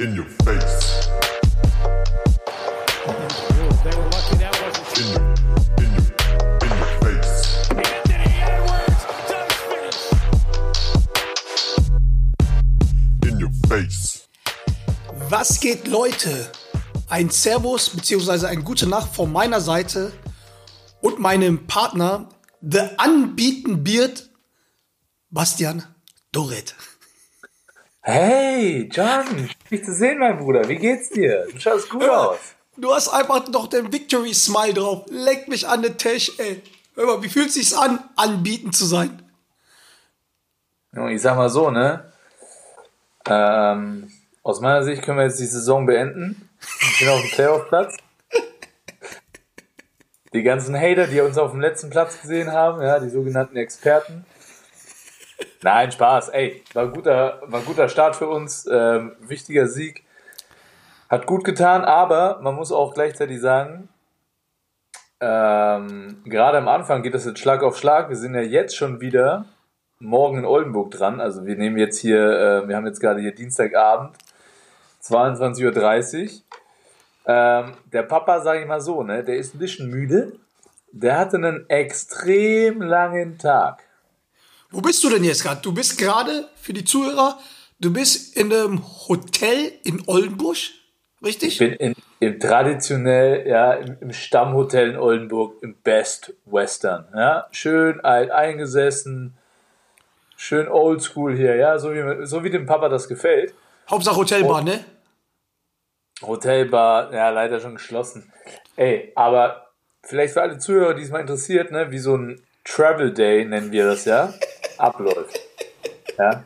In your face. Was geht, Leute? Ein Servus bzw. ein gute Nacht von meiner Seite und meinem Partner, The Unbeaten Beard, Bastian Doret. Hey, John, dich zu sehen, mein Bruder. Wie geht's dir? Du schaust gut aus. Du hast einfach noch den Victory Smile drauf. Leck mich an den Tisch, ey. Hör mal, wie fühlt sich's an, anbieten zu sein? Ich sag mal so, ne? Ähm, aus meiner Sicht können wir jetzt die Saison beenden. Wir sind auf dem Playoff-Platz. Die ganzen Hater, die uns auf dem letzten Platz gesehen haben, ja, die sogenannten Experten. Nein, Spaß. Ey, war ein guter, war ein guter Start für uns. Ähm, wichtiger Sieg. Hat gut getan, aber man muss auch gleichzeitig sagen, ähm, gerade am Anfang geht das jetzt Schlag auf Schlag. Wir sind ja jetzt schon wieder morgen in Oldenburg dran. Also wir nehmen jetzt hier, äh, wir haben jetzt gerade hier Dienstagabend, 22.30 Uhr. Ähm, der Papa, sage ich mal so, ne, der ist ein bisschen müde. Der hatte einen extrem langen Tag. Wo bist du denn jetzt gerade? Du bist gerade, für die Zuhörer, du bist in einem Hotel in Oldenburg, richtig? Ich bin in, im traditionell, ja, im, im Stammhotel in Oldenburg, im Best Western. Ja, schön alt eingesessen, schön oldschool hier, ja, so wie, so wie dem Papa das gefällt. Hauptsache Hotelbar, Oh. ne? Hotelbar, ja, leider schon geschlossen. Ey, aber vielleicht für alle Zuhörer, die es mal interessiert, ne, wie so ein Travel Day, nennen wir das ja, abläuft. Ja,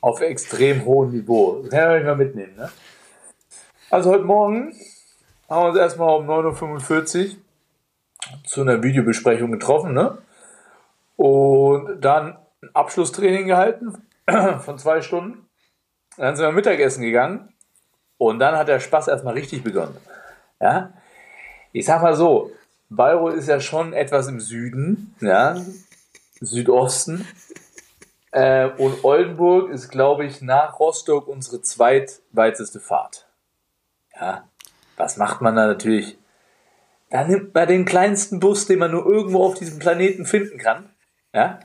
auf extrem hohem Niveau. Das kann ich euch mal mitnehmen, ne? Also heute Morgen haben wir uns erstmal um 9.45 Uhr zu einer Videobesprechung getroffen, ne? Und dann ein Abschlusstraining gehalten von zwei Stunden. Dann sind wir Mittagessen gegangen. Und dann hat der Spaß erstmal richtig begonnen. Ja? Ich sag mal so, Bayreuth ist ja schon etwas im Süden, ja, Südosten. Äh, und Oldenburg ist, glaube ich, nach Rostock unsere zweitweiteste Fahrt. Ja, was macht man da natürlich? Da nimmt man den kleinsten Bus, den man nur irgendwo auf diesem Planeten finden kann. Ja,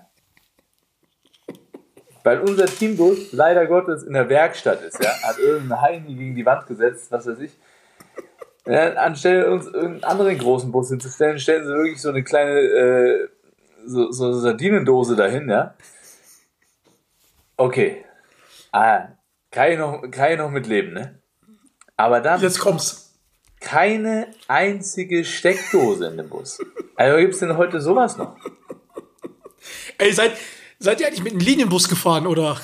weil unser Teambus leider Gottes in der Werkstatt ist, ja, hat irgendein Heini gegen die Wand gesetzt, was weiß ich. Ja, anstelle uns irgendeinen anderen großen Bus hinzustellen, stellen sie wirklich so eine kleine äh, so, so eine Sardinendose dahin, ja. Okay. Ah, kann ich noch, kann ich noch mitleben, ne? Aber dann Jetzt kommt's. keine einzige Steckdose in dem Bus. Also gibt's denn heute sowas noch? Ey, seid, seid ihr eigentlich mit einem Linienbus gefahren, oder?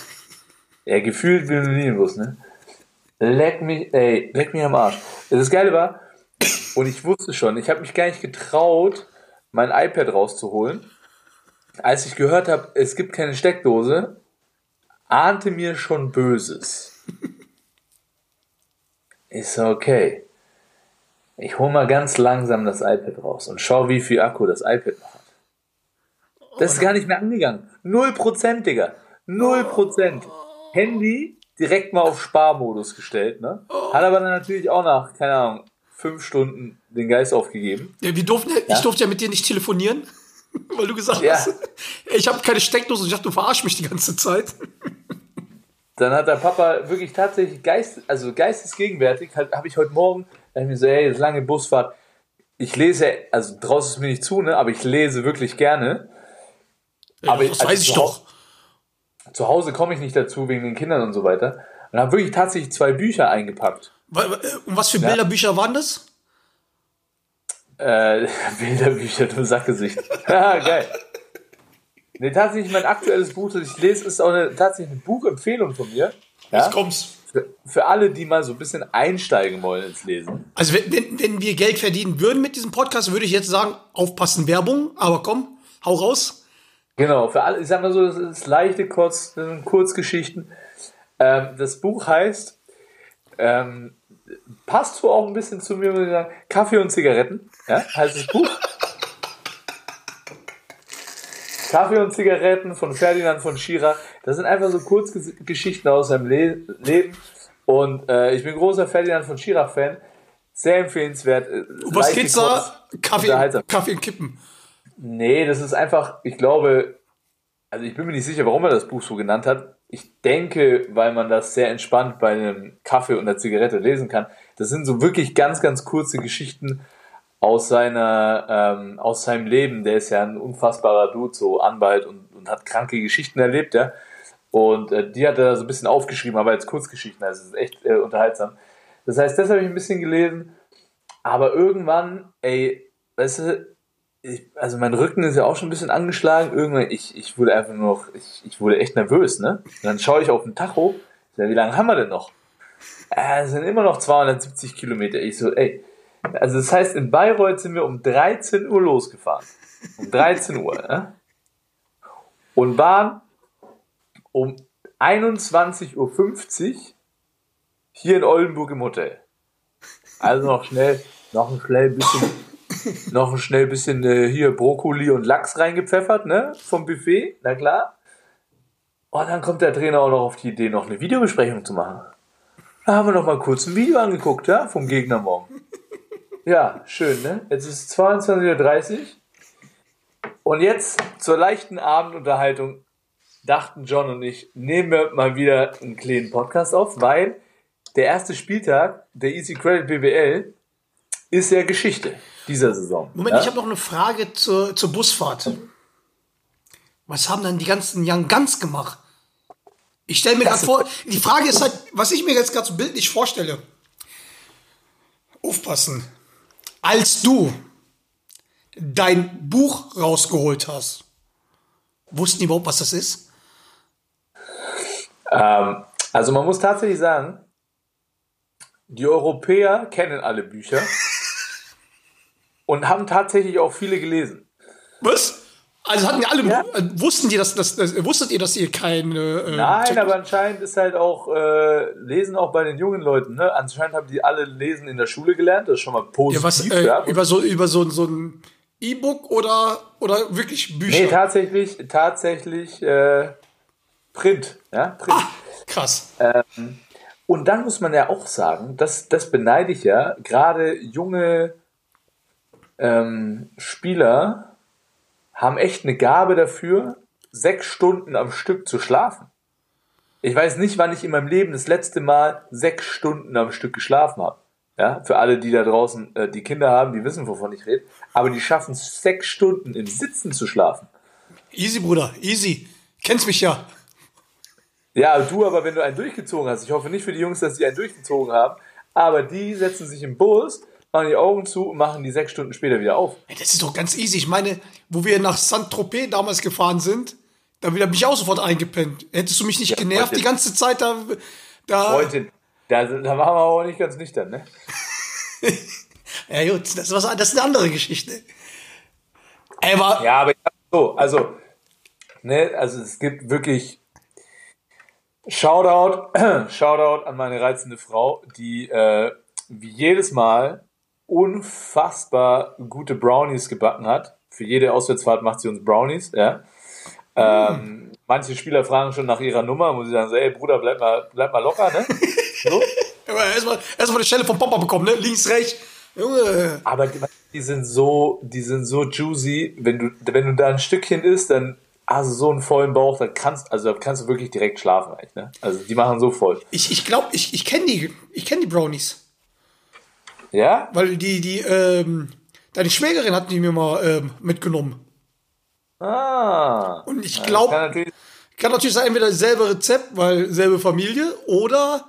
Ja, gefühlt wie ein Linienbus, ne? Leck mich, ey, leck mich am Arsch. Das Geile war, und ich wusste schon, ich habe mich gar nicht getraut, mein iPad rauszuholen. Als ich gehört habe, es gibt keine Steckdose, ahnte mir schon Böses. Ist okay. Ich hole mal ganz langsam das iPad raus und schau, wie viel Akku das iPad noch hat. Das ist gar nicht mehr angegangen. Null Prozent, Digga. Null Prozent. Handy direkt mal auf Sparmodus gestellt, ne? Hat aber dann natürlich auch nach, keine Ahnung, fünf Stunden den Geist aufgegeben. Ja, wir durften, Ich durfte ja mit dir nicht telefonieren, weil du gesagt Ja. hast, ich habe keine Steckdose und ich dachte, du verarsch mich die ganze Zeit. Dann hat der Papa wirklich tatsächlich Geist, also geistesgegenwärtig, halt, habe ich heute Morgen, da ich mir so, ey, das lange Busfahrt. Ich lese, also draußen ist mir nicht zu, ne, aber ich lese wirklich gerne. Ja, Aber das als weiß ich zu doch. Zu Hause komme ich nicht dazu wegen den Kindern und so weiter. Und habe wirklich tatsächlich zwei Bücher eingepackt. Äh, Und was für Bilderbücher waren das? Äh, Bilderbücher, du Sackgesicht. ja, geil. Nee, tatsächlich mein aktuelles Buch, das ich lese, ist auch eine, tatsächlich eine Buchempfehlung von mir. Ja? Jetzt kommt's. Für, für alle, die mal so ein bisschen einsteigen wollen ins Lesen. Also wenn, wenn, wenn wir Geld verdienen würden mit diesem Podcast, würde ich jetzt sagen, aufpassen, Werbung. Aber komm, hau raus. Genau, für alle, ich sag mal so, das ist leichte Kurz, Kurzgeschichten. Ähm, das Buch heißt, ähm, passt so auch ein bisschen zu mir, muss ich sagen, Kaffee und Zigaretten, ja, heißt das Buch. Kaffee und Zigaretten von Ferdinand von Schirach. Das sind einfach so Kurzgeschichten aus seinem Le Leben. Und äh, ich bin großer Ferdinand von Schirach-Fan. Sehr empfehlenswert. äh, Um was geht's da? Kaffee. Kaffee und Kippen. Nee, das ist einfach, ich glaube, also ich bin mir nicht sicher, warum er das Buch so genannt hat. Ich denke, weil man das sehr entspannt bei einem Kaffee und einer Zigarette lesen kann. Das sind so wirklich ganz, ganz kurze Geschichten aus seiner, ähm, aus seinem Leben. Der ist ja ein unfassbarer Dude, so Anwalt und, und hat kranke Geschichten erlebt, ja. Und äh, die hat er so ein bisschen aufgeschrieben, aber als Kurzgeschichten, also ist echt äh, unterhaltsam. Das heißt, das habe ich ein bisschen gelesen. Aber irgendwann, ey, weißt du, ich, also mein Rücken ist ja auch schon ein bisschen angeschlagen. Irgendwann, ich, ich wurde einfach nur noch, ich, ich wurde echt nervös, ne? Und dann schaue ich auf den Tacho, ja, wie lange haben wir denn noch? Äh, es sind immer noch 270 Kilometer. Ich so, ey, also das heißt, in Bayreuth sind wir um 13 Uhr losgefahren. Um 13 Uhr, ne? Und waren um 21.50 Uhr hier in Oldenburg im Hotel. Also noch schnell, noch ein schnell bisschen noch ein schnell bisschen äh, hier Brokkoli und Lachs reingepfeffert, ne? Vom Buffet, na klar. Und dann kommt der Trainer auch noch auf die Idee, noch eine Videobesprechung zu machen. Da haben wir noch mal kurz ein Video angeguckt, ja, vom Gegner morgen. Ja, schön, ne? Jetzt ist es 22.30 Uhr. Und jetzt zur leichten Abendunterhaltung dachten John und ich, nehmen wir mal wieder einen kleinen Podcast auf, weil der erste Spieltag der Easy Credit BBL ist ja Geschichte dieser Saison. Moment, ja? ich habe noch eine Frage zur, zur Busfahrt. Was haben dann die ganzen Young Guns gemacht? Ich stelle mir gerade vor, die Frage ist halt, was ich mir jetzt gerade so bildlich vorstelle. Aufpassen. Als du dein Buch rausgeholt hast, wussten die überhaupt, was das ist? Ähm, also man muss tatsächlich sagen, die Europäer kennen alle Bücher und haben tatsächlich auch viele gelesen. Was? Also hatten die alle, Ja. äh, wussten die, dass, dass, dass, wusstet ihr, dass ihr keine. Äh, Nein, Check- aber anscheinend ist halt auch äh, Lesen auch bei den jungen Leuten. Ne? Anscheinend haben die alle Lesen in der Schule gelernt. Das ist schon mal Ja, positiv. was, äh, ja. über so, über so, so ein E-Book oder, oder wirklich Bücher? Nee, tatsächlich, tatsächlich äh, Print. Ja? Print. ah, krass. Und dann muss man ja auch sagen, das, das beneide ich ja, gerade junge ähm, Spieler haben echt eine Gabe dafür, sechs Stunden am Stück zu schlafen. Ich weiß nicht, wann ich in meinem Leben das letzte Mal sechs Stunden am Stück geschlafen habe. Ja, für alle, die da draußen äh, die Kinder haben, die wissen, wovon ich rede. Aber die schaffen es, sechs Stunden im Sitzen zu schlafen. Easy, Bruder, easy. Kennst mich ja. Ja, du aber, wenn du einen durchgezogen hast, ich hoffe nicht für die Jungs, dass die einen durchgezogen haben, aber die setzen sich im Bus, machen die Augen zu und machen die sechs Stunden später wieder auf. Ey, Das ist doch ganz easy. Ich meine, wo wir nach Saint-Tropez damals gefahren sind, da bin ich auch sofort eingepennt. Hättest du mich nicht Ja, genervt Freundin. die ganze Zeit da. da Freundin, da, da waren wir aber auch nicht ganz nüchtern, ne? ja, gut, das, ist was, das ist eine andere Geschichte. Ey, aber Ja, aber so, also, ne, also es gibt wirklich Shoutout, Shoutout an meine reizende Frau, die äh, wie jedes Mal unfassbar gute Brownies gebacken hat. Für jede Auswärtsfahrt macht sie uns Brownies, ja. Ähm, manche Spieler fragen schon nach ihrer Nummer, muss ich sagen, so, ey Bruder, bleib mal, bleib mal locker, ne? So. erstmal erst mal eine Stelle vom Papa bekommen, ne? Links, rechts. Junge. Aber die, die sind so, die sind so juicy. Wenn du, wenn du da ein Stückchen isst, dann hast du so einen vollen Bauch, dann kannst, also da kannst du wirklich direkt schlafen, eigentlich, ne? Also die machen so voll. Ich, ich glaube, ich, ich kenne die, ich kenne die Brownies. Ja? Weil die, die, ähm, deine Schwägerin hat die mir mal ähm, mitgenommen. Ah. Und ich glaube, Kann natürlich, kann natürlich sein, entweder dasselbe Rezept, weil selbe Familie, oder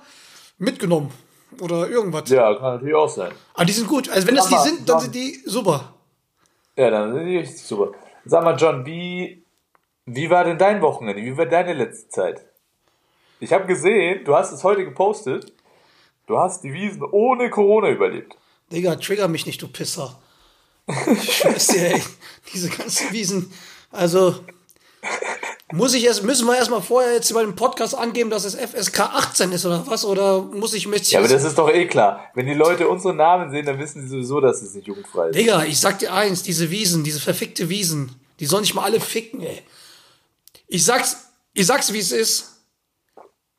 mitgenommen. Oder irgendwas. ja, kann natürlich auch sein. Aber die sind gut. Also wenn das die Sag mal, sind, dann John. sind die super. Ja, dann sind die richtig super. Sag mal, John, wie, wie war denn dein Wochenende? Wie war deine letzte Zeit? Ich habe gesehen, du hast es heute gepostet. Du hast die Wiesen ohne Corona überlebt. Digga, trigger mich nicht, du Pisser. Ich schwör's dir, ey. Diese ganzen Wiesen. Also, muss ich erst, müssen wir erstmal vorher jetzt bei dem Podcast angeben, dass es FSK 18 ist oder was? Oder muss ich mich Ja, aber das ist doch eh klar. Wenn die Leute unsere Namen sehen, dann wissen sie sowieso, dass es nicht jugendfrei ist. Digga, ich sag dir eins, diese Wiesen, diese verfickte Wiesen, die sollen nicht mal alle ficken, ey. Ich sag's, ich sag's, wie es ist.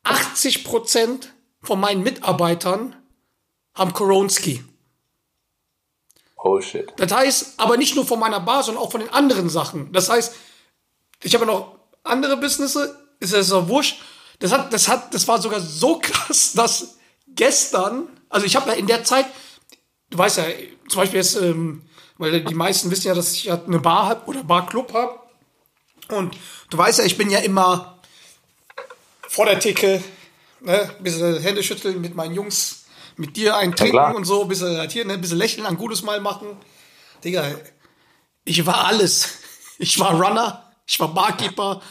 80% von meinen Mitarbeitern haben Koronski. Oh shit. Das heißt, aber nicht nur von meiner Bar, sondern auch von den anderen Sachen. Das heißt, ich habe noch andere Businesses, ist das so wurscht. Das hat, das hat, das war sogar so krass, dass gestern, also ich habe ja in der Zeit, du weißt ja, zum Beispiel jetzt, ähm, weil die meisten wissen ja, dass ich ja eine Bar habe oder Barclub habe. Und du weißt ja, ich bin ja immer vor der Theke, ne, bisschen Hände schütteln mit meinen Jungs, mit dir einen trinken und so, bisschen halt hier, ne, bisschen lächeln, ein gutes Mal machen. Digga, ich war alles. Ich war Runner, ich war Barkeeper,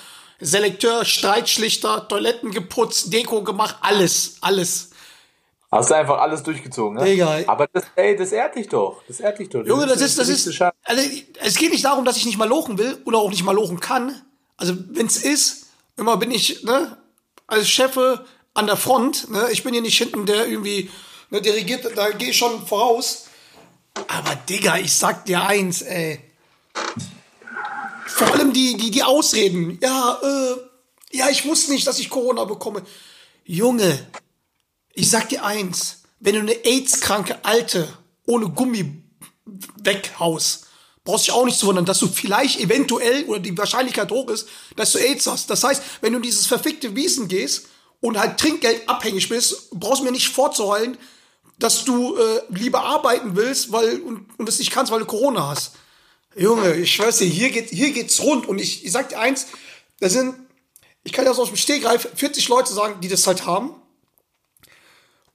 Selekteur, Streitschlichter, Toiletten geputzt, Deko gemacht, alles, alles. Hast du einfach alles durchgezogen, ne? Digga. Aber das, ey, das ehrt dich doch. Das ehrt dich doch. Junge, das ist, das ist, also, es geht nicht darum, dass ich nicht mal lochen will oder auch nicht mal lochen kann. Also, wenn's ist, immer bin ich, ne, als Chefe an der Front, ne, ich bin hier nicht hinten, der irgendwie, ne, dirigiert, da gehe ich schon voraus. Aber, Digga, ich sag dir eins, ey. Vor allem die, die, die Ausreden. Ja, äh, ja, ich wusste nicht, dass ich Corona bekomme. Junge, ich sag dir eins, wenn du eine AIDS-kranke Alte ohne Gummi weghaust, brauchst dich auch nicht zu wundern, dass du vielleicht eventuell oder die Wahrscheinlichkeit hoch ist, dass du AIDS hast. Das heißt, wenn du in dieses verfickte Wiesen gehst und halt Trinkgeld abhängig bist, brauchst mir nicht vorzuheulen, dass du äh, lieber arbeiten willst, weil und, und das nicht kannst, weil du Corona hast. Junge, ich schwör's dir, hier geht hier geht's rund und ich, ich sag dir eins, da sind ich kann ja so aus dem Stegreif 40 Leute sagen, die das halt haben.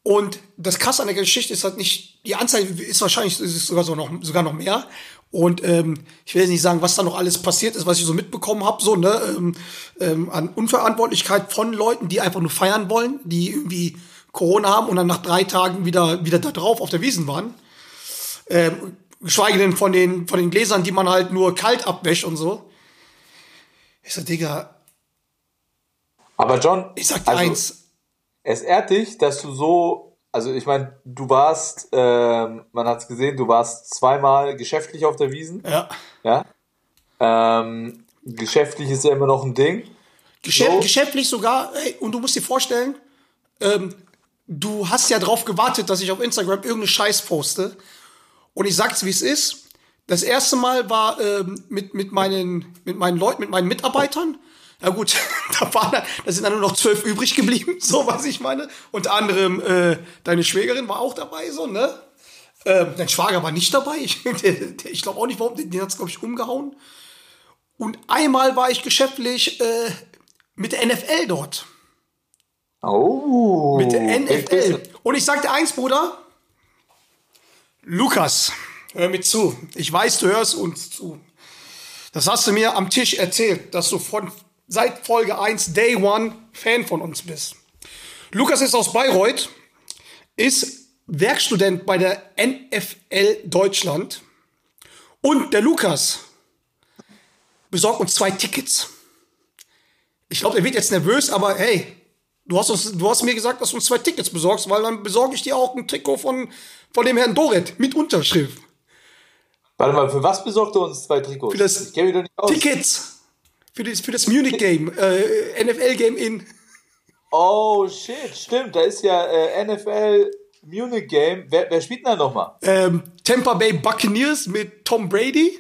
Und das Krasse an der Geschichte ist halt nicht, die Anzahl ist wahrscheinlich ist sogar, so noch, sogar noch mehr. Und ähm, ich will jetzt nicht sagen, was da noch alles passiert ist, was ich so mitbekommen habe, so, ne, ähm, ähm, an Unverantwortlichkeit von Leuten, die einfach nur feiern wollen, die irgendwie Corona haben und dann nach drei Tagen wieder, wieder da drauf auf der Wiesen waren. Ähm, geschweige denn von den, von den Gläsern, die man halt nur kalt abwäscht und so. Ich sag, Digga, Aber John, ich sag dir also, eins, es ehrt dich, dass du so, also ich meine, du warst, ähm, man hat es gesehen, du warst zweimal geschäftlich auf der Wiesen, ja. ja. Ähm, geschäftlich ist ja immer noch ein Ding. Geschäft, So. Geschäftlich sogar, ey, und du musst dir vorstellen, ähm, du hast ja drauf gewartet, dass ich auf Instagram irgendeine Scheiß poste. Und ich sag's, wie es ist. Das erste Mal war ähm, mit, mit, meinen, mit meinen Leuten, mit meinen Mitarbeitern. Ja gut, da, waren, da sind dann nur noch zwölf übrig geblieben, so was ich meine. Unter anderem äh, deine Schwägerin war auch dabei, so, ne? Ähm, dein Schwager war nicht dabei. Ich, ich glaube auch nicht, warum. Den, den hat's, glaube ich, umgehauen. Und einmal war ich geschäftlich äh, mit der NFL dort. Oh. Mit der NFL. Und ich sag dir eins, Bruder. Lukas, hör mir zu. Ich weiß, du hörst uns zu. Das hast du mir am Tisch erzählt, dass du von seit Folge 1, Day One, Fan von uns bist. Lukas ist aus Bayreuth, ist Werkstudent bei der NFL Deutschland. Und der Lukas besorgt uns zwei Tickets. Ich glaube, er wird jetzt nervös, aber hey, du hast, uns, du hast mir gesagt, dass du uns zwei Tickets besorgst, weil dann besorge ich dir auch ein Trikot von, von dem Herrn Doret mit Unterschrift. Warte mal, für was besorgt er uns zwei Trikots? Für das. Tickets für das, für das Munich Game, äh, NFL Game in. Oh shit, stimmt. Da ist ja äh, NFL Munich Game. Wer, wer spielt denn da nochmal? Ähm, Tampa Bay Buccaneers mit Tom Brady,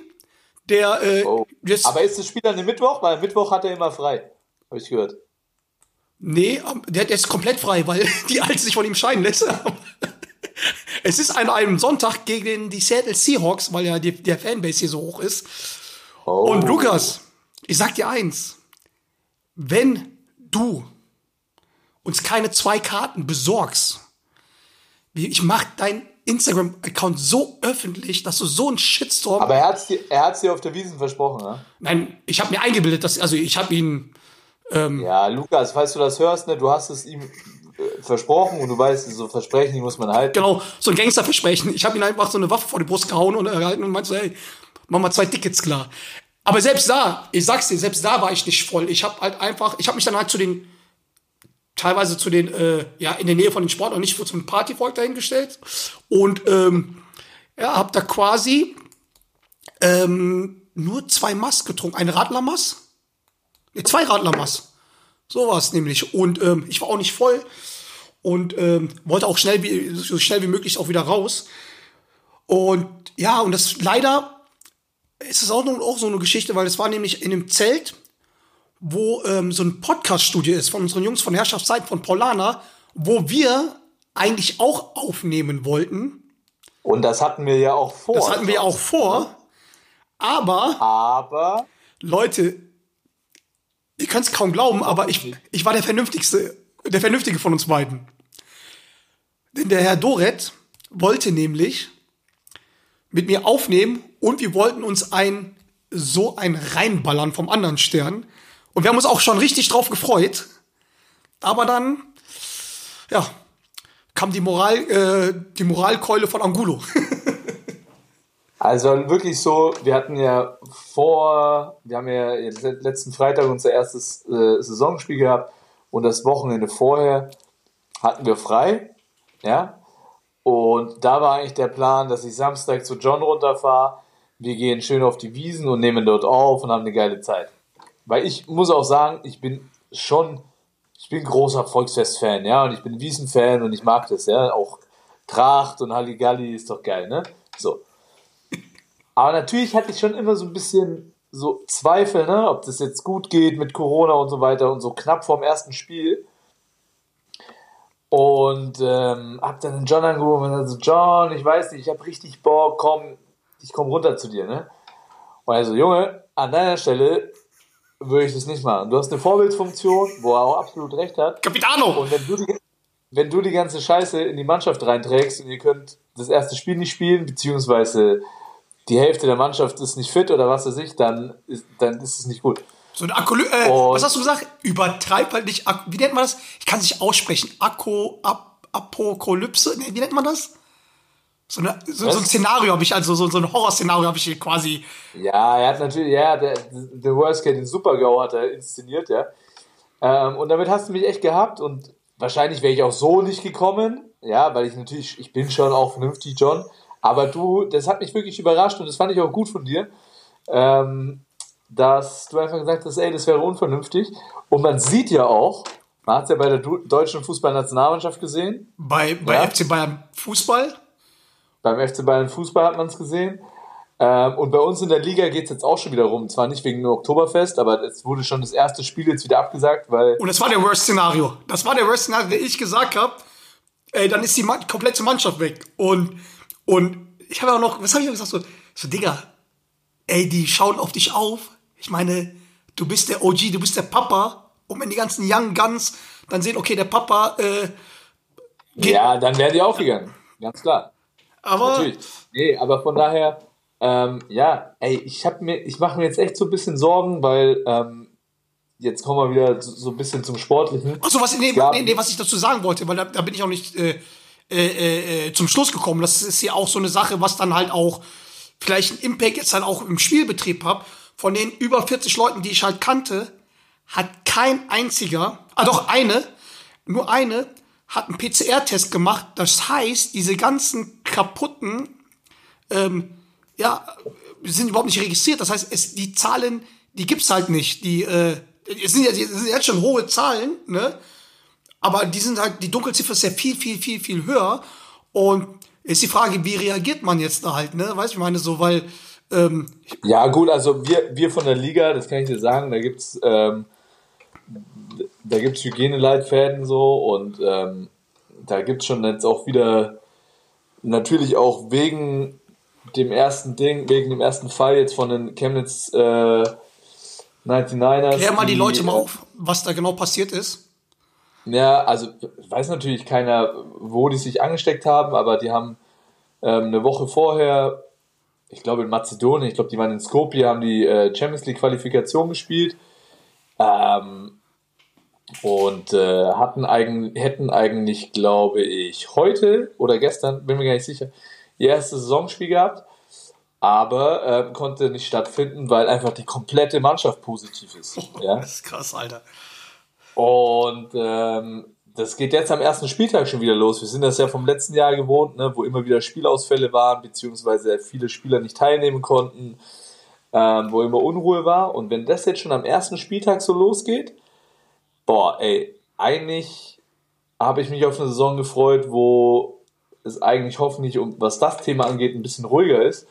der äh, Oh. Aber ist das Spiel dann am Mittwoch? Weil am Mittwoch hat er immer frei. Habe ich gehört. nee, am- der, der ist komplett frei, weil die Alte sich von ihm scheiden lässt. es ist an einem Sonntag gegen die Seattle Seahawks, weil ja die, der Fanbase hier so hoch ist. Oh. Und Lukas, ich sag dir eins. Wenn du uns keine zwei Karten besorgst, wie- ich mach dein Instagram-Account so öffentlich, dass du so einen Shitstorm. Aber er hat's dir, er hat's dir auf der Wiesen versprochen, ne? Nein, ich habe mir eingebildet, dass also ich habe ihn Ja, Lukas, falls du das hörst, ne, du hast es ihm äh, versprochen und du weißt, so Versprechen, die muss man halten. genau so ein Gangsterversprechen. Ich habe ihm einfach so eine Waffe vor die Brust gehauen und erhalten und meinte so, hey, mach mal zwei Tickets klar. Aber selbst da, ich sag's dir, selbst da war ich nicht voll. Ich habe halt einfach, ich habe mich dann halt zu den teilweise zu den, äh, ja, in der Nähe von den Sport und nicht zum Partyvolk dahingestellt. Und ähm, ja, hab da quasi ähm, nur zwei Mass getrunken. Eine Radlermass, nee, zwei Radlermass. So war nämlich. Und ähm, ich war auch nicht voll. und ähm, wollte auch schnell wie, so schnell wie möglich auch wieder raus. Und ja, und das leider ist es auch, auch so eine Geschichte, weil es war nämlich in einem Zelt, wo ähm, so ein Podcast-Studio ist von unseren Jungs von Herrschaftszeit von Paulana, wo wir eigentlich auch aufnehmen wollten. Und das hatten wir ja auch vor. Das hatten wir auch vor. Aber, Aber Leute, ihr könnt es kaum glauben, aber ich, ich war der vernünftigste, der vernünftige von uns beiden. Denn der Herr Doret wollte nämlich mit mir aufnehmen und wir wollten uns ein so ein reinballern vom anderen Stern. Und wir haben uns auch schon richtig drauf gefreut. Aber dann, ja, kam die Moral, äh, die Moralkeule von Angulo. Also wirklich so, wir hatten ja vor, wir haben ja letzten Freitag unser erstes äh, Saisonspiel gehabt und das Wochenende vorher hatten wir frei, ja. Und da war eigentlich der Plan, dass ich Samstag zu John runterfahre, wir gehen schön auf die Wiesen und nehmen dort auf und haben eine geile Zeit. Weil ich muss auch sagen, ich bin schon, ich bin großer Volksfest-Fan, ja, und ich bin Wiesen-Fan und ich mag das, ja, auch Tracht und Halligalli ist doch geil, ne? So. Aber natürlich hatte ich schon immer so ein bisschen so Zweifel, ne, ob das jetzt gut geht mit Corona und so weiter und so knapp vorm ersten Spiel. Und ähm, hab dann John angerufen und dann so, John, ich weiß nicht, ich hab richtig Bock, komm, ich komm runter zu dir, ne? Und er so, Junge, an deiner Stelle würde ich das nicht machen. Du hast eine Vorbildfunktion, wo er auch absolut recht hat. Capitano! Und wenn du, die, wenn du die ganze Scheiße in die Mannschaft reinträgst und ihr könnt das erste Spiel nicht spielen, beziehungsweise die Hälfte der Mannschaft ist nicht fit oder was weiß ich, dann ist, dann ist es nicht gut. So ein Akku, äh, Und- was hast du gesagt? Übertreib halt nicht, wie nennt man das? Ich kann es nicht aussprechen. Akku, Ap Apokalypse? Nee, wie nennt man das? So, eine, so, so ein? Szenario habe ich, also so, so ein Horrorszenario habe ich hier quasi. Ja, er hat natürlich, ja, der, The Worst Case, den Super-GAU hat er inszeniert, ja. Ähm, und damit hast du mich echt gehabt und wahrscheinlich wäre ich auch so nicht gekommen, ja, weil ich natürlich, ich bin schon auch vernünftig, John, aber du, das hat mich wirklich überrascht und das fand ich auch gut von dir, ähm, dass du einfach gesagt hast, ey, das wäre unvernünftig. Und man sieht ja auch, man hat es ja bei der deutschen Fußballnationalmannschaft gesehen, Bei, bei Ja. FC Bayern Fußball. beim FC Bayern Fußball hat man es gesehen. Ähm, und bei uns in der Liga geht es jetzt auch schon wieder rum. Zwar nicht wegen dem Oktoberfest, aber es wurde schon das erste Spiel jetzt wieder abgesagt, weil Und das war der Worst-Szenario. Das war der Worst-Szenario, der ich gesagt habe. Ey, dann ist die Man komplette Mannschaft weg. Und, und ich habe auch noch, was habe ich noch gesagt? So, so, Digga, ey, die schauen auf dich auf. Ich meine, du bist der OG, du bist der Papa. Und wenn die ganzen Young Guns dann sehen, okay, der Papa, äh, geht, ja, dann wären die aufgegangen. Ganz klar. aber Natürlich. Nee, aber von daher, ähm, ja, ey, ich hab mir, ich mache mir jetzt echt so ein bisschen Sorgen, weil ähm, jetzt kommen wir wieder so, ein bisschen zum Sportlichen. Ach so, was, nee, nee, nee, was ich dazu sagen wollte, weil da, da bin ich auch nicht äh, äh, äh, zum Schluss gekommen. Das ist ja auch so eine Sache, was dann halt auch vielleicht einen Impact jetzt dann auch im Spielbetrieb hat. Von den über 40 Leuten, die ich halt kannte, hat kein einziger, ah doch eine, nur eine, hat einen PCR-Test gemacht. Das heißt, diese ganzen kaputten, ähm, ja, sind überhaupt nicht registriert. Das heißt, es, die Zahlen, die gibt's halt nicht. Die, äh, es sind, ja, es sind jetzt schon hohe Zahlen, ne? Aber die sind halt, die Dunkelziffer ist ja viel, viel, viel, viel höher. Und ist die Frage, wie reagiert man jetzt da halt, ne? Weißt du, ich meine, so, weil, ähm, Ja, gut, also wir, wir von der Liga, das kann ich dir sagen, da gibt's ähm, da gibt's Hygieneleitfäden so und ähm, da gibt's schon jetzt auch wieder natürlich auch wegen dem ersten Ding, wegen dem ersten Fall jetzt von den Chemnitz äh, 99ers. klär mal die Leute mal äh, auf, was da genau passiert ist. Ja, also weiß natürlich keiner, wo die sich angesteckt haben, aber die haben ähm, eine Woche vorher, ich glaube in Mazedonien, ich glaube, die waren in Skopje, haben die äh, Champions League Qualifikation gespielt ähm, und äh, hatten eigen, hätten eigentlich, glaube ich, heute oder gestern, bin mir gar nicht sicher, ihr erstes Saisonspiel gehabt, aber ähm, konnte nicht stattfinden, weil einfach die komplette Mannschaft positiv ist. Ja? Das ist krass, Alter. Und ähm, das geht jetzt am ersten Spieltag schon wieder los. Wir sind das ja vom letzten Jahr gewohnt, ne, wo immer wieder Spielausfälle waren, beziehungsweise viele Spieler nicht teilnehmen konnten, ähm, wo immer Unruhe war. Und wenn das jetzt schon am ersten Spieltag so losgeht, boah, ey, eigentlich habe ich mich auf eine Saison gefreut, wo es eigentlich hoffentlich, um, was das Thema angeht, ein bisschen ruhiger ist.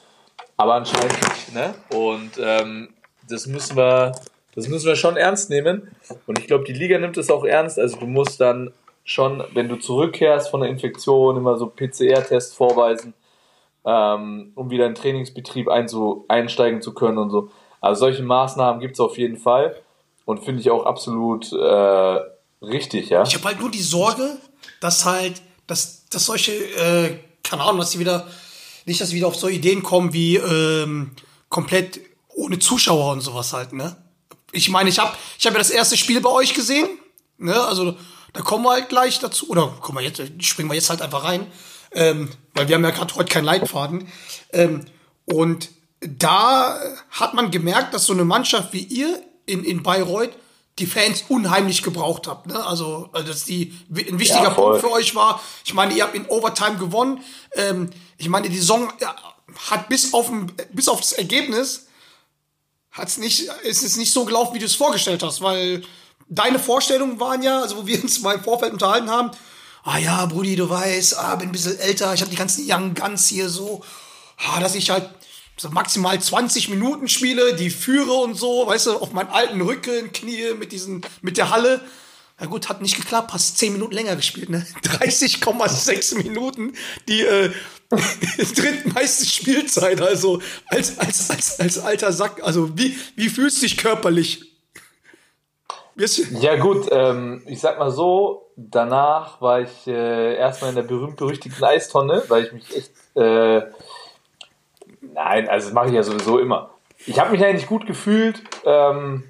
Aber anscheinend nicht. Ne? Und ähm, das müssen wir, das müssen wir schon ernst nehmen. Und ich glaube, die Liga nimmt es auch ernst. Also du musst dann schon, wenn du zurückkehrst von der Infektion, immer so PCR-Test vorweisen, ähm, um wieder in den Trainingsbetrieb einsteigen zu können und so. Also solche Maßnahmen gibt es auf jeden Fall und finde ich auch absolut äh, richtig, ja. Ich habe halt nur die Sorge, dass halt, dass, dass solche, äh, keine Ahnung, dass sie wieder, nicht, dass sie wieder auf so Ideen kommen wie ähm, komplett ohne Zuschauer und sowas halt, ne? Ich meine, ich habe ich hab ja das erste Spiel bei euch gesehen, ne? Also da kommen wir halt gleich dazu, oder kommen wir jetzt, springen wir jetzt halt einfach rein, ähm, weil wir haben ja gerade heute keinen Leitfaden. Ähm, und da hat man gemerkt, dass so eine Mannschaft wie ihr in, in Bayreuth die Fans unheimlich gebraucht habt. Ne? Also, also dass die ein wichtiger Ja. Punkt für euch war. Ich meine, ihr habt in Overtime gewonnen. Ähm, ich meine, die Saison ja, hat bis auf, bis auf das Ergebnis hat's nicht, ist es nicht so gelaufen, wie du es vorgestellt hast, weil deine Vorstellungen waren ja, also wo wir uns mal im Vorfeld unterhalten haben, ah ja, Brudi, du weißt, ah, bin ein bisschen älter, ich habe die ganzen Young Guns hier so, ah, dass ich halt so maximal 20 Minuten spiele, die führe und so, weißt du, auf meinen alten Rücken, Knie mit diesen, mit der Halle. Na gut, hat nicht geklappt, hast 10 Minuten länger gespielt, ne? 30,6 Minuten, die äh, drittmeiste Spielzeit, also als, als, als, als alter Sack. Also wie, wie fühlst du dich körperlich? Ja gut, ähm, ich sag mal so, danach war ich äh, erstmal in der berühmt-berüchtigten Eistonne, weil ich mich echt... Äh, nein, also das mache ich ja sowieso immer. Ich habe mich eigentlich gut gefühlt. Ähm,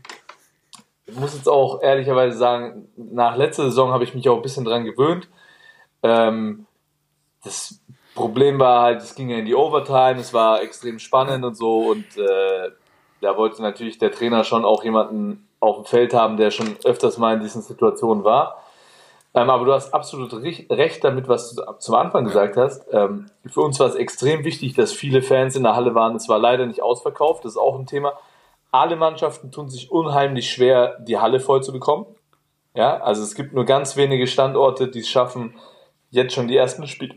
muss jetzt auch ehrlicherweise sagen, nach letzter Saison habe ich mich auch ein bisschen dran gewöhnt. Ähm, das Problem war halt, es ging ja in die Overtime, es war extrem spannend und so und äh, da wollte natürlich der Trainer schon auch jemanden auf dem Feld haben, der schon öfters mal in diesen Situationen war. Ähm, aber du hast absolut recht damit, was du zum Anfang gesagt hast. Ähm, für uns war es extrem wichtig, dass viele Fans in der Halle waren. Es war leider nicht ausverkauft, das ist auch ein Thema. Alle Mannschaften tun sich unheimlich schwer, die Halle voll zu bekommen. Ja, also es gibt nur ganz wenige Standorte, die es schaffen, jetzt schon die ersten Spiele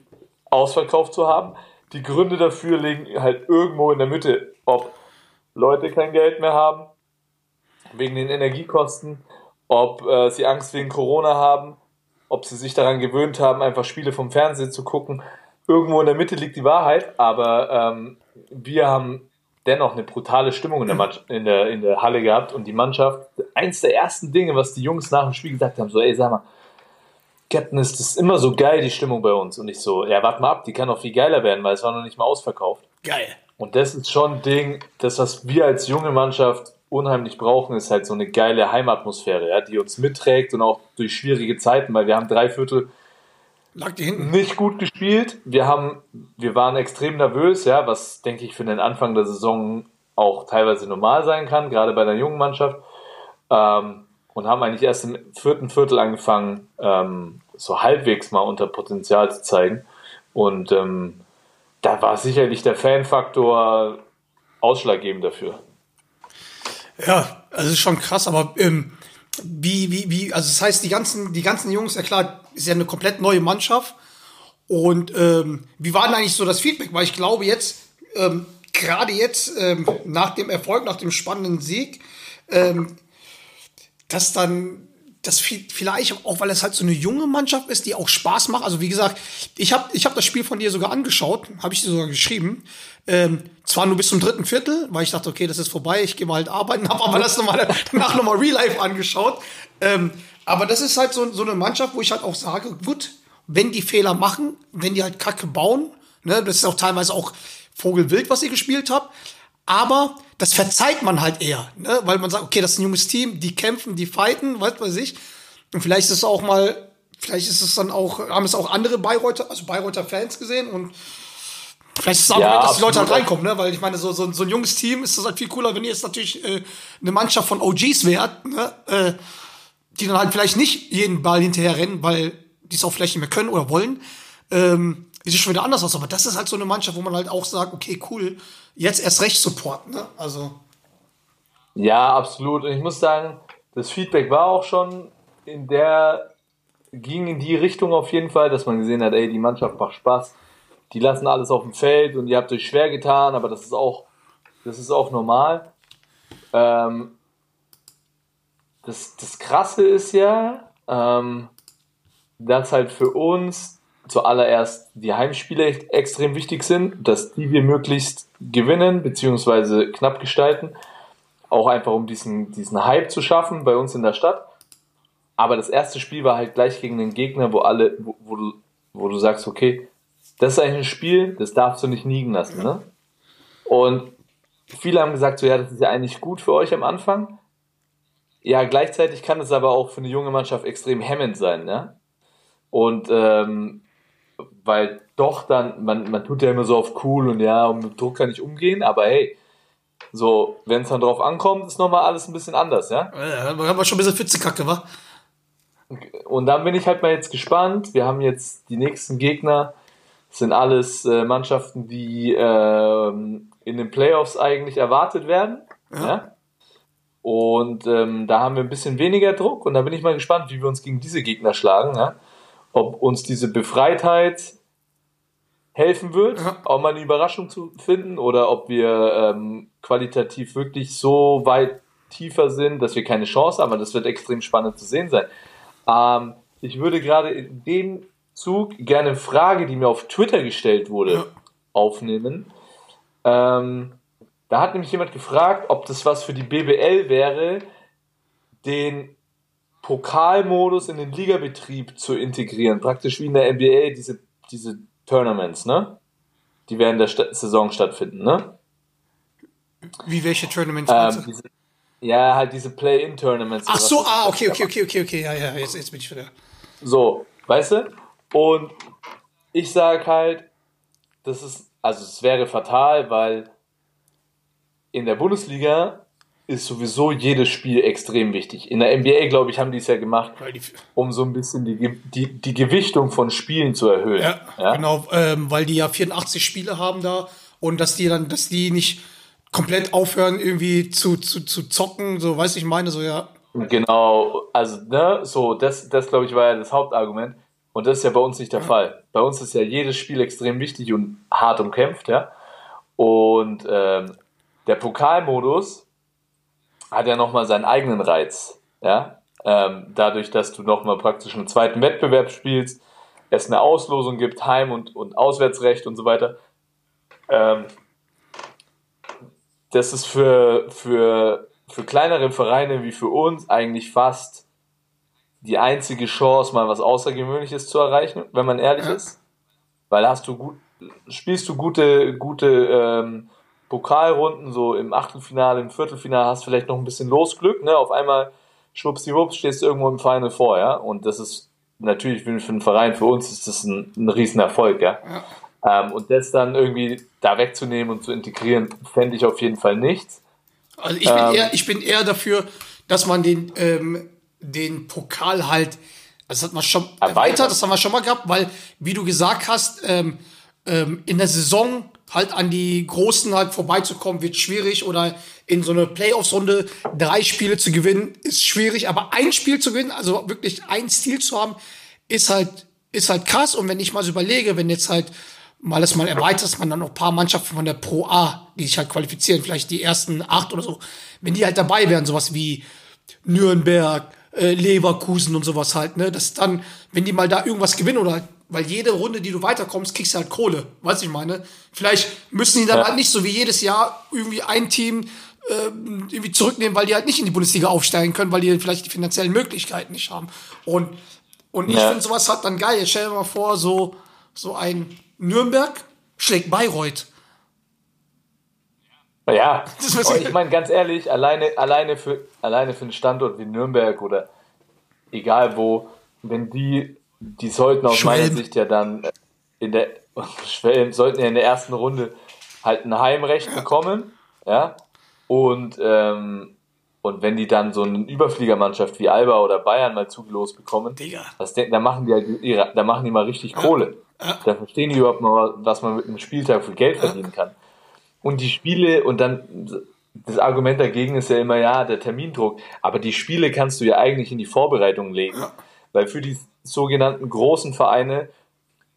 ausverkauft zu haben. Die Gründe dafür liegen halt irgendwo in der Mitte, ob Leute kein Geld mehr haben, wegen den Energiekosten, ob äh, sie Angst wegen Corona haben, ob sie sich daran gewöhnt haben, einfach Spiele vom Fernsehen zu gucken. Irgendwo in der Mitte liegt die Wahrheit, aber ähm, wir haben dennoch eine brutale Stimmung in der, in, der, in der Halle gehabt und die Mannschaft, eins der ersten Dinge, was die Jungs nach dem Spiel gesagt haben, so, ey, sag mal, Captain, ist das immer so geil, die Stimmung bei uns. Und ich so, ja, warte mal ab, die kann noch viel geiler werden, weil es war noch nicht mal ausverkauft. Geil. Und das ist schon ein Ding, das, was wir als junge Mannschaft unheimlich brauchen, ist halt so eine geile Heimatmosphäre, ja, die uns mitträgt und auch durch schwierige Zeiten, weil wir haben drei Viertel nicht gut gespielt. Wir haben, wir waren extrem nervös, ja, was denke ich für den Anfang der Saison auch teilweise normal sein kann, gerade bei einer jungen Mannschaft. Ähm, und haben eigentlich erst im vierten Viertel angefangen, ähm, so halbwegs mal unter Potenzial zu zeigen. Und ähm, da war sicherlich der Fanfaktor ausschlaggebend dafür. Ja, also ist schon krass, aber ähm, wie, wie, wie, also das heißt, die ganzen, die ganzen Jungs, ja klar, ist ja eine komplett neue Mannschaft. Und ähm, wie war denn eigentlich so das Feedback? Weil ich glaube jetzt, ähm, gerade jetzt, ähm, nach dem Erfolg, nach dem spannenden Sieg, ähm, dass dann das vi- vielleicht auch, weil es halt so eine junge Mannschaft ist, die auch Spaß macht. Also wie gesagt, ich habe ich hab das Spiel von dir sogar angeschaut, habe ich dir sogar geschrieben. Ähm, zwar nur bis zum dritten Viertel, weil ich dachte, okay, das ist vorbei, ich gehe mal halt arbeiten, habe aber das nochmal danach nochmal Real Life angeschaut. Ähm, aber das ist halt so, so eine Mannschaft, wo ich halt auch sage, gut, wenn die Fehler machen, wenn die halt Kacke bauen, ne, das ist auch teilweise auch Vogelwild, was ihr gespielt habt, aber das verzeiht man halt eher, ne? weil man sagt, okay, das ist ein junges Team, die kämpfen, die fighten, weiß weiß ich. Und vielleicht ist es auch mal, vielleicht ist es dann auch, haben es auch andere Bayreuther, also Bayreuther Fans gesehen und vielleicht ist es auch, Ja, dass die Leute halt reinkommen, ne? weil ich meine, so, so, so ein junges Team ist das halt viel cooler, wenn ihr jetzt natürlich äh, eine Mannschaft von OGs wärt, ne? äh, die dann halt vielleicht nicht jeden Ball hinterher rennen, weil die es auch vielleicht nicht mehr können oder wollen. Ähm, sieht schon wieder anders aus, aber das ist halt so eine Mannschaft, wo man halt auch sagt, okay, cool, jetzt erst recht supporten, ne? Also, Ja, absolut. Und ich muss sagen, das Feedback war auch schon in der ging in die Richtung auf jeden Fall, dass man gesehen hat, ey, die Mannschaft macht Spaß. Die lassen alles auf dem Feld und ihr habt euch schwer getan, aber das ist auch, das ist auch normal. Ähm, das, das Krasse ist ja, ähm, dass halt für uns zuallererst die Heimspiele extrem wichtig sind, dass die wir möglichst gewinnen bzw. knapp gestalten. Auch einfach um diesen, diesen Hype zu schaffen bei uns in der Stadt. Aber das erste Spiel war halt gleich gegen den Gegner, wo alle, wo, wo du, wo du sagst, okay, das ist eigentlich ein Spiel, das darfst du nicht liegen lassen, ne? Und viele haben gesagt, so ja, das ist ja eigentlich gut für euch am Anfang. Ja, gleichzeitig kann es aber auch für eine junge Mannschaft extrem hemmend sein, ne? Und ähm, weil doch dann, man, man tut ja immer so auf cool und ja, und mit Druck kann ich umgehen, aber hey, so, wenn es dann drauf ankommt, ist nochmal alles ein bisschen anders, ja? Ja, da haben wir schon ein bisschen Fitzekacke, wa? Und dann bin ich halt mal jetzt gespannt. Wir haben jetzt die nächsten Gegner, das sind alles äh, Mannschaften, die ähm, in den Playoffs eigentlich erwartet werden. Ja. Und ähm, da haben wir ein bisschen weniger Druck und da bin ich mal gespannt, wie wir uns gegen diese Gegner schlagen. Ja? Ob uns diese Befreitheit helfen wird, Ja. auch mal eine Überraschung zu finden oder ob wir ähm, qualitativ wirklich so weit tiefer sind, dass wir keine Chance haben. Aber das wird extrem spannend zu sehen sein. Ähm, ich würde gerade in dem Zug gerne eine Frage, die mir auf Twitter gestellt wurde, Ja. aufnehmen. Ähm, da hat nämlich jemand gefragt, ob das was für die BBL wäre, den Pokalmodus in den Ligabetrieb zu integrieren. Praktisch wie in der NBA diese, diese Tournaments, ne? Die während der Sta Saison stattfinden, ne? Wie welche Tournaments Ähm, diese, ja, halt diese Play-In-Tournaments. Ach so, ah, okay, okay, okay, okay, okay, ja, ja, jetzt, jetzt bin ich wieder. So, weißt du? Und ich sag halt, das ist, also es wäre fatal, weil in der Bundesliga ist sowieso jedes Spiel extrem wichtig. In der NBA, glaube ich, haben die es ja gemacht, um so ein bisschen die, die, die Gewichtung von Spielen zu erhöhen. ja, genau, ähm, weil die ja 84 Spiele haben da und dass die dann, dass die nicht komplett aufhören, irgendwie zu, zu, zu zocken, so weiß ich meine, so ja. Genau, also, ne, so, das, das glaube ich war ja das Hauptargument. Und das ist ja bei uns nicht der Fall. Bei uns ist ja jedes Spiel extrem wichtig und hart umkämpft, ja. Und ähm, der Pokalmodus hat ja nochmal seinen eigenen Reiz, ja. Ähm, dadurch, dass du nochmal praktisch einen zweiten Wettbewerb spielst, es eine Auslosung gibt, Heim- und, und Auswärtsrecht und so weiter. Ähm, das ist für, für, für kleinere Vereine wie für uns eigentlich fast die einzige Chance, mal was Außergewöhnliches zu erreichen, wenn man ehrlich ist. Weil hast du gut, spielst du gute, gute ähm, Pokalrunden, so im Achtelfinale, im Viertelfinale, hast vielleicht noch ein bisschen Losglück, ne? Auf einmal schwuppsdiwupps stehst du irgendwo im Final vor, ja. Und das ist natürlich für für einen Verein, für uns ist das ein, ein Riesenerfolg, ja. Ähm, und das dann irgendwie da wegzunehmen und zu integrieren, fände ich auf jeden Fall nichts. Also ich bin, Ähm. eher, ich bin eher dafür, dass man den, ähm, den Pokal halt, das hat man schon Erweitert. erweitert, das haben wir schon mal gehabt, weil, wie du gesagt hast, ähm, ähm, in der Saison halt an die Großen halt vorbeizukommen, wird schwierig. Oder in so eine Playoffs-Runde drei Spiele zu gewinnen, ist schwierig, aber ein Spiel zu gewinnen, also wirklich ein Stil zu haben, ist halt, ist halt krass. Und wenn ich mal so überlege, wenn jetzt halt mal das mal erweitert, dass man dann noch paar Mannschaften von der Pro A, die sich halt qualifizieren, vielleicht die ersten acht oder so, wenn die halt dabei wären, sowas wie Nürnberg, äh, Leverkusen und sowas halt, ne, dass dann, wenn die mal da irgendwas gewinnen oder weil jede Runde, die du weiterkommst, kriegst du halt Kohle, weißt du, ich meine, vielleicht müssen die dann Ja. halt nicht so wie jedes Jahr irgendwie ein Team ähm, irgendwie zurücknehmen, weil die halt nicht in die Bundesliga aufsteigen können, weil die vielleicht die finanziellen Möglichkeiten nicht haben. Und, und ich Ja. finde sowas halt dann geil. Jetzt stell dir mal vor, so, so ein Nürnberg schlägt Bayreuth. Ja, ich meine ganz ehrlich, alleine, alleine, für, alleine für einen Standort wie Nürnberg oder egal wo, wenn die, die sollten aus meiner Schwelm. Sicht ja dann in der Schwelm sollten ja in der ersten Runde halt ein Heimrecht bekommen, ja, und ähm, und wenn die dann so eine Überfliegermannschaft wie Alba oder Bayern mal zugelost bekommen, Digga. das, da machen die halt ihre, da machen die mal richtig Kohle. Da verstehen die überhaupt mal, was man mit einem Spieltag für Geld verdienen kann. Und die Spiele, und dann das Argument dagegen ist ja immer, ja, der Termindruck, aber die Spiele kannst du ja eigentlich in die Vorbereitung legen, weil für die sogenannten großen Vereine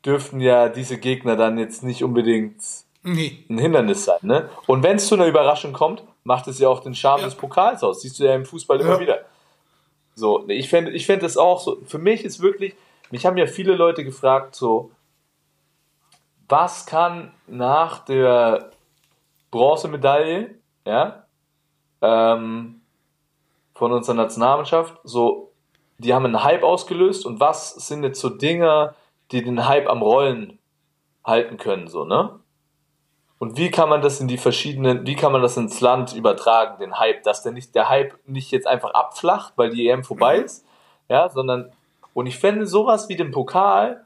dürften ja diese Gegner dann jetzt nicht unbedingt Nee. ein Hindernis sein. Ne? Und wenn es zu einer Überraschung kommt, macht es ja auch den Charme Ja. des Pokals aus. Siehst du ja im Fußball immer Ja. wieder. So, ich fände ich fänd das auch so. Für mich ist wirklich, mich haben ja viele Leute gefragt, so, was kann nach der Bronzemedaille, ja, ähm, von unserer Nationalmannschaft, so, die haben einen Hype ausgelöst und was sind jetzt so Dinge, die den Hype am Rollen halten können, so, ne? Und wie kann man das in die verschiedenen, wie kann man das ins Land übertragen, den Hype, dass der nicht, der Hype nicht jetzt einfach abflacht, weil die EM vorbei ist, ja, sondern, und ich fände sowas wie den Pokal,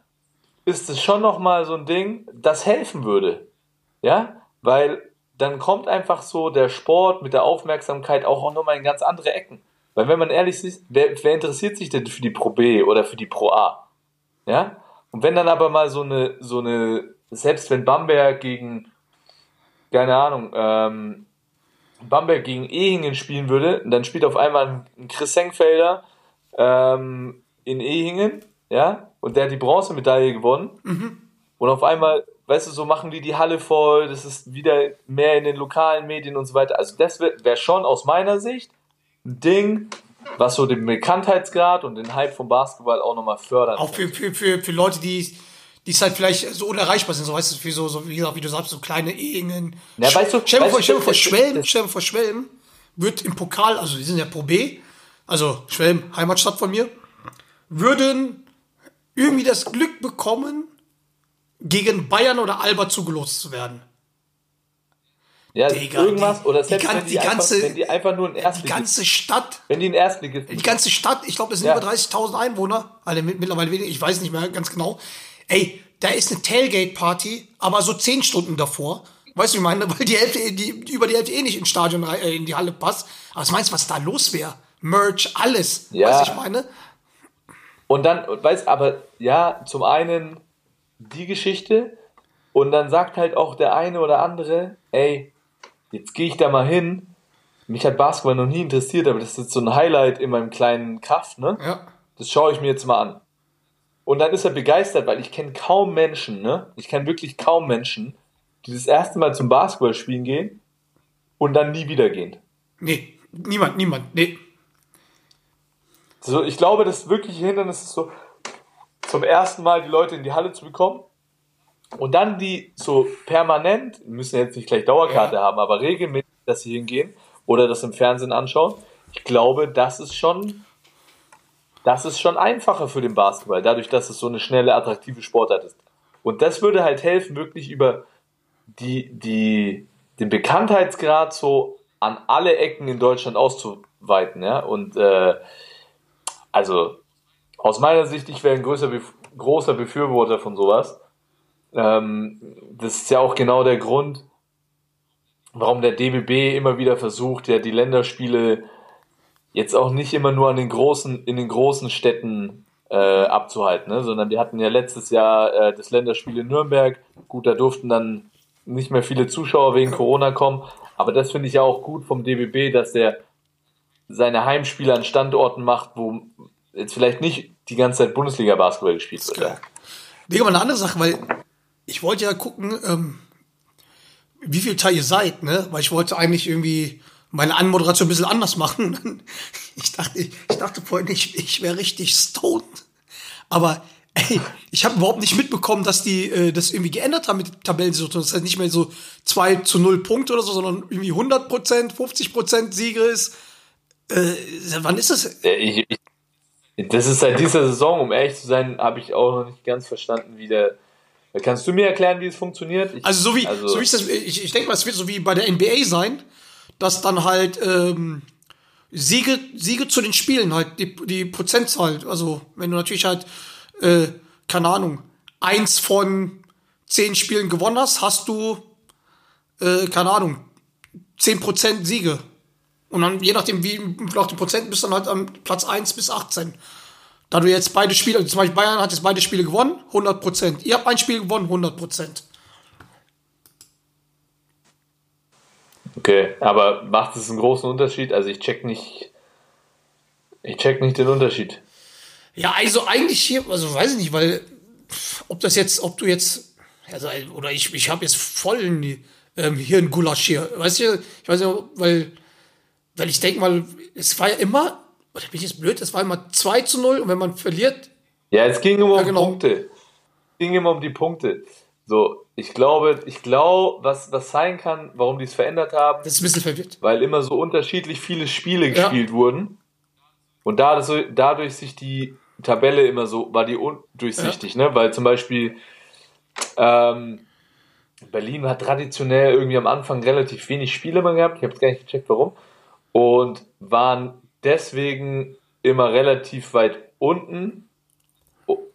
ist es schon nochmal so ein Ding, das helfen würde, ja, weil dann kommt einfach so der Sport mit der Aufmerksamkeit auch nochmal in ganz andere Ecken. Weil wenn man ehrlich ist, wer, wer interessiert sich denn für die Pro B oder für die Pro A? Ja? Und wenn dann aber mal so eine, so eine, selbst wenn Bamberg gegen, keine Ahnung, ähm, Bamberg gegen Ehingen spielen würde, dann spielt auf einmal ein Chris Senkfelder ähm, in Ehingen, ja, und der hat die Bronzemedaille gewonnen. Und auf einmal, weißt du, so machen die die Halle voll, das ist wieder mehr in den lokalen Medien und so weiter. Also das wäre wär schon aus meiner Sicht Ding, was so den Bekanntheitsgrad und den Hype vom Basketball auch nochmal fördert. Auch für, für, für, für Leute, die, die es halt vielleicht so unerreichbar sind, so weißt du, für so, so wie, gesagt, wie du sagst, so kleine Ehingen. Ja, weißt du- stell dir vor, vor, das- Schwelm, das- stell dir vor, Schwelm wird im Pokal, also die sind ja Pro B, also Schwelm, Heimatstadt von mir, würden irgendwie das Glück bekommen, gegen Bayern oder Alba zugelost zu werden. Ja, Digga, irgendwas die- oder die selbst gan- wenn, die die ganze- einfach, wenn die einfach nur ein Die Erstligist, ganze Stadt wenn die ein Erstligist Die ganze Stadt, ich glaube, es sind Ja. über 30.000 Einwohner, alle mit, mittlerweile weniger, ich weiß nicht mehr ganz genau. Ey, da ist eine Tailgate-Party, aber so 10 Stunden davor. Weißt du, wie ich meine? Weil die Hälfte, die, über die Hälfte eh nicht ins Stadion, äh, in die Halle passt. Aber was meinst du, was da los wäre? Merch, alles. Ja. Weißt du, ich meine? Und dann, weißt aber, ja, zum einen die Geschichte und dann sagt halt auch der eine oder andere, ey, jetzt gehe ich da mal hin. Mich hat Basketball noch nie interessiert, aber das ist jetzt so ein Highlight in meinem kleinen Kaff, ne? Ja. Das schaue ich mir jetzt mal an. Und dann ist er begeistert, weil ich kenne kaum Menschen, ne? Ich kenne wirklich kaum Menschen, die das erste Mal zum Basketballspielen gehen und dann nie wieder gehen. Nee, niemand, niemand. Nee. So, ich glaube, das wirkliche Hindernis ist so, zum ersten Mal die Leute in die Halle zu bekommen und dann die so permanent, müssen jetzt nicht gleich Dauerkarte Ja. haben, aber regelmäßig, dass sie hingehen oder das im Fernsehen anschauen. Ich glaube, das ist schon, das ist schon einfacher für den Basketball, dadurch, dass es so eine schnelle, attraktive Sportart ist. Und das würde halt helfen, wirklich über die, die, den Bekanntheitsgrad so an alle Ecken in Deutschland auszuweiten, ja. Und äh, also aus meiner Sicht, ich wäre ein größer, großer Befürworter von sowas. Ähm, das ist ja auch genau der Grund, warum der DBB immer wieder versucht, ja die Länderspiele jetzt auch nicht immer nur an den großen, in den großen Städten äh, abzuhalten, ne? sondern wir hatten ja letztes Jahr äh, das Länderspiel in Nürnberg. Gut, da durften dann nicht mehr viele Zuschauer wegen Corona kommen, aber das finde ich ja auch gut vom DBB, dass der seine Heimspiele an Standorten macht, wo jetzt vielleicht nicht die ganze Zeit Bundesliga-Basketball gespielt wird. Digga, mal eine andere Sache, weil ich wollte ja gucken, ähm, wie viel Teil ihr seid, ne? Weil ich wollte eigentlich irgendwie meine Anmoderation ein bisschen anders machen. Ich dachte, ich, dachte vorhin, ich, ich wäre richtig stoned. Aber ey, ich habe überhaupt nicht mitbekommen, dass die äh, das irgendwie geändert haben mit Tabellensituation. Das heißt nicht mehr so 2 zu 0 Punkte oder so, sondern irgendwie 100 Prozent, 50 Prozent Siege ist. Äh, wann ist das? Ich, ich, das ist seit dieser Saison, um ehrlich zu sein, habe ich auch noch nicht ganz verstanden, wie der. Kannst du mir erklären, wie es funktioniert? Ich, Also so wie, also, so wie ich das, ich, ich denke mal, es wird so wie bei der NBA sein, dass dann halt ähm, Siege, Siege zu den Spielen halt, die, die Prozentzahl, also wenn du natürlich halt, äh, keine Ahnung, eins von zehn Spielen gewonnen hast, hast du, äh, keine Ahnung, zehn Prozent Siege. Und dann, je nachdem, wie nach den Prozenten, bist du dann halt am Platz 1 bis 18. Da du jetzt beide Spiele, zum Beispiel Bayern hat jetzt beide Spiele gewonnen, 100 Prozent. Ihr habt ein Spiel gewonnen, 100 Prozent. Okay, aber macht es einen großen Unterschied? Also ich check nicht. Ich check nicht den Unterschied. Ja, also eigentlich hier, also weiß ich nicht, weil ob das jetzt, ob du jetzt, also, oder ich, ich habe jetzt voll in ähm, hier ein Gulasch hier, weißt du, ich weiß nicht, weil, weil ich denke mal, es war ja immer, oder bin ich jetzt blöd, es war immer 2 zu 0 und wenn man verliert, Ja, es ging immer Ja, um genau. Punkte. Es ging immer um die Punkte. So, ich glaube, ich glaube, was, was sein kann, warum die es verändert haben, das ist ein bisschen verwirrt. weil immer so unterschiedlich viele Spiele Ja. gespielt wurden. Und da, so, dadurch sich die Tabelle immer so, war die undurchsichtig, ne? Weil zum Beispiel ähm, Berlin hat traditionell irgendwie am Anfang relativ wenig Spiele mal gehabt. Ich habe gar nicht gecheckt, warum. Und waren deswegen immer relativ weit unten.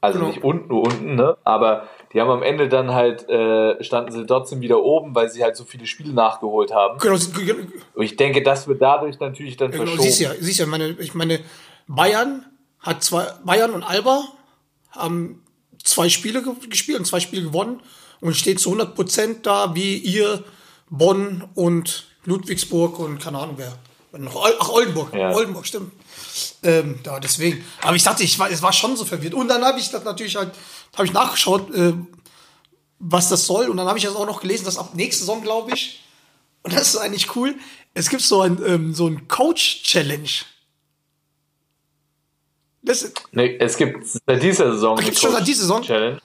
Also Genau. nicht unten, nur unten, ne? Aber die haben am Ende dann halt, äh, standen sie trotzdem wieder oben, weil sie halt so viele Spiele nachgeholt haben. Genau, Und ich denke, das wird dadurch natürlich dann genau verschoben. siehst ja, siehst ja, meine, ich meine, Bayern hat zwei, Bayern und Alba haben zwei Spiele ge- gespielt und zwei Spiele gewonnen und steht zu 100 Prozent da, wie ihr, Bonn und Ludwigsburg und keine Ahnung wer. Ach, Oldenburg. Ja. Oldenburg, stimmt. Ähm, da, deswegen. Aber ich dachte, ich war, es war schon so verwirrt. Und dann habe ich das natürlich halt, habe ich nachgeschaut, äh, was das soll. Und dann habe ich das auch noch gelesen, dass ab nächste Saison, glaube ich, und das ist eigentlich cool, es gibt so ein, ähm, so ein Coach-Challenge. Das, Nee, es gibt seit dieser Saison Ach, gibt's schon seit dieser Saison? Challenge.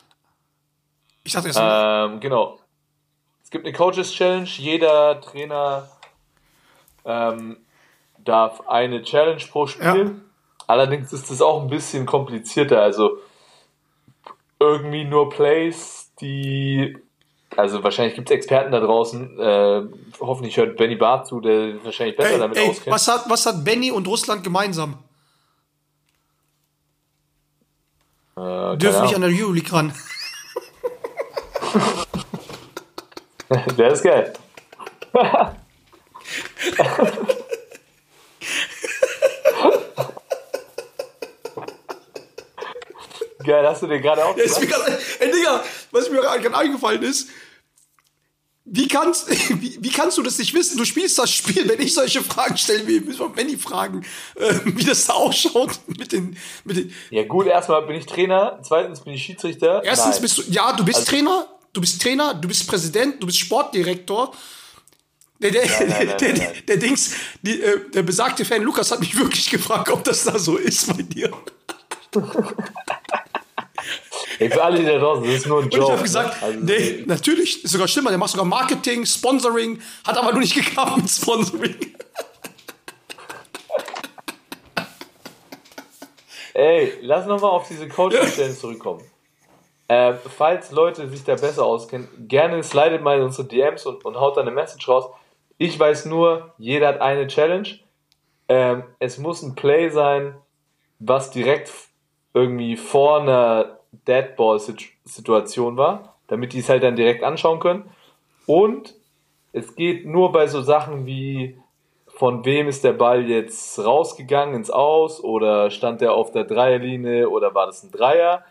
ich dachte jetzt, Ähm, genau. Es gibt eine Coaches Challenge. Jeder Trainer ähm, darf eine Challenge pro Spiel. Allerdings ist das auch ein bisschen komplizierter. Also irgendwie nur Plays, die also wahrscheinlich gibt es Experten da draußen. Äh, hoffentlich hört Benny Barth zu, der wahrscheinlich besser ey, damit ey, auskennt. was, hat, was hat Benny und Russland gemeinsam? Äh, Dürfen nicht an der Euroleague ran. Der ist geil. geil, hast du dir gerade auch Ja, ist mir gesagt? grad, ey, Digga, was mir gerade eingefallen ist, wie kannst, wie, wie kannst du das nicht wissen? Du spielst das Spiel, wenn ich solche Fragen stelle, wie müssen wir Benny fragen, äh, wie das da ausschaut mit den, mit den. Ja gut, erstmal bin ich Trainer, zweitens bin ich Schiedsrichter. Erstens Nein. bist du, ja, du bist Also- Trainer, du bist Trainer, du bist Präsident, du bist Sportdirektor. Der, der, nein, nein, der, nein, der, nein. der Dings, die, äh, der besagte Fan Lukas hat mich wirklich gefragt, ob das da so ist bei dir. Ey, für alle, die da draußen, das ist nur ein Und Joke. ich habe gesagt, ne? Also, nee, natürlich, ist sogar schlimmer, der macht sogar Marketing, Sponsoring, hat aber nur nicht geklappt mit Sponsoring. Ey, lass nochmal auf diese Coaching-Stellen zurückkommen. Äh, falls Leute sich da besser auskennen, gerne slidet mal in unsere DMs und, und haut da eine Message raus. Ich weiß nur, jeder hat eine Challenge. Ähm, es muss ein Play sein, was direkt irgendwie vor einer Deadball-Situation war, damit die es halt dann direkt anschauen können. Und es geht nur bei so Sachen wie von wem ist der Ball jetzt rausgegangen ins Aus oder stand der auf der Dreierlinie oder war das ein Dreier?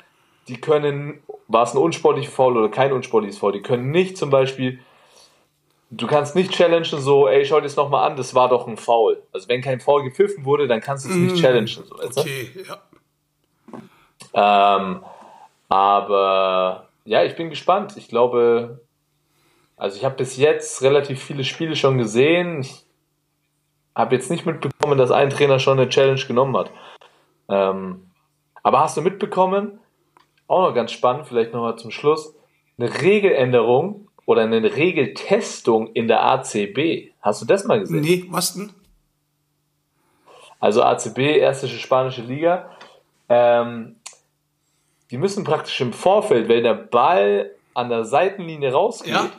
Die können, war es ein unsportliches Foul oder kein unsportliches Foul? Die können nicht zum Beispiel, du kannst nicht challengen so, ey, schau dir das nochmal an, das war doch ein Foul. Also wenn kein Foul gepfiffen wurde, dann kannst du es nicht challengen. So? Okay, ja. Ähm, aber ja, ich bin gespannt. Ich glaube, also ich habe bis jetzt relativ viele Spiele schon gesehen. Ich habe jetzt nicht mitbekommen, dass ein Trainer schon eine Challenge genommen hat. Ähm, aber hast du mitbekommen, auch noch ganz spannend, vielleicht nochmal zum Schluss, eine Regeländerung oder eine Regeltestung in der ACB. Hast du das mal gesehen? Nee, was denn? also ACB, erste spanische Liga, ähm, die müssen praktisch im Vorfeld, wenn der Ball an der Seitenlinie rausgeht, Ja.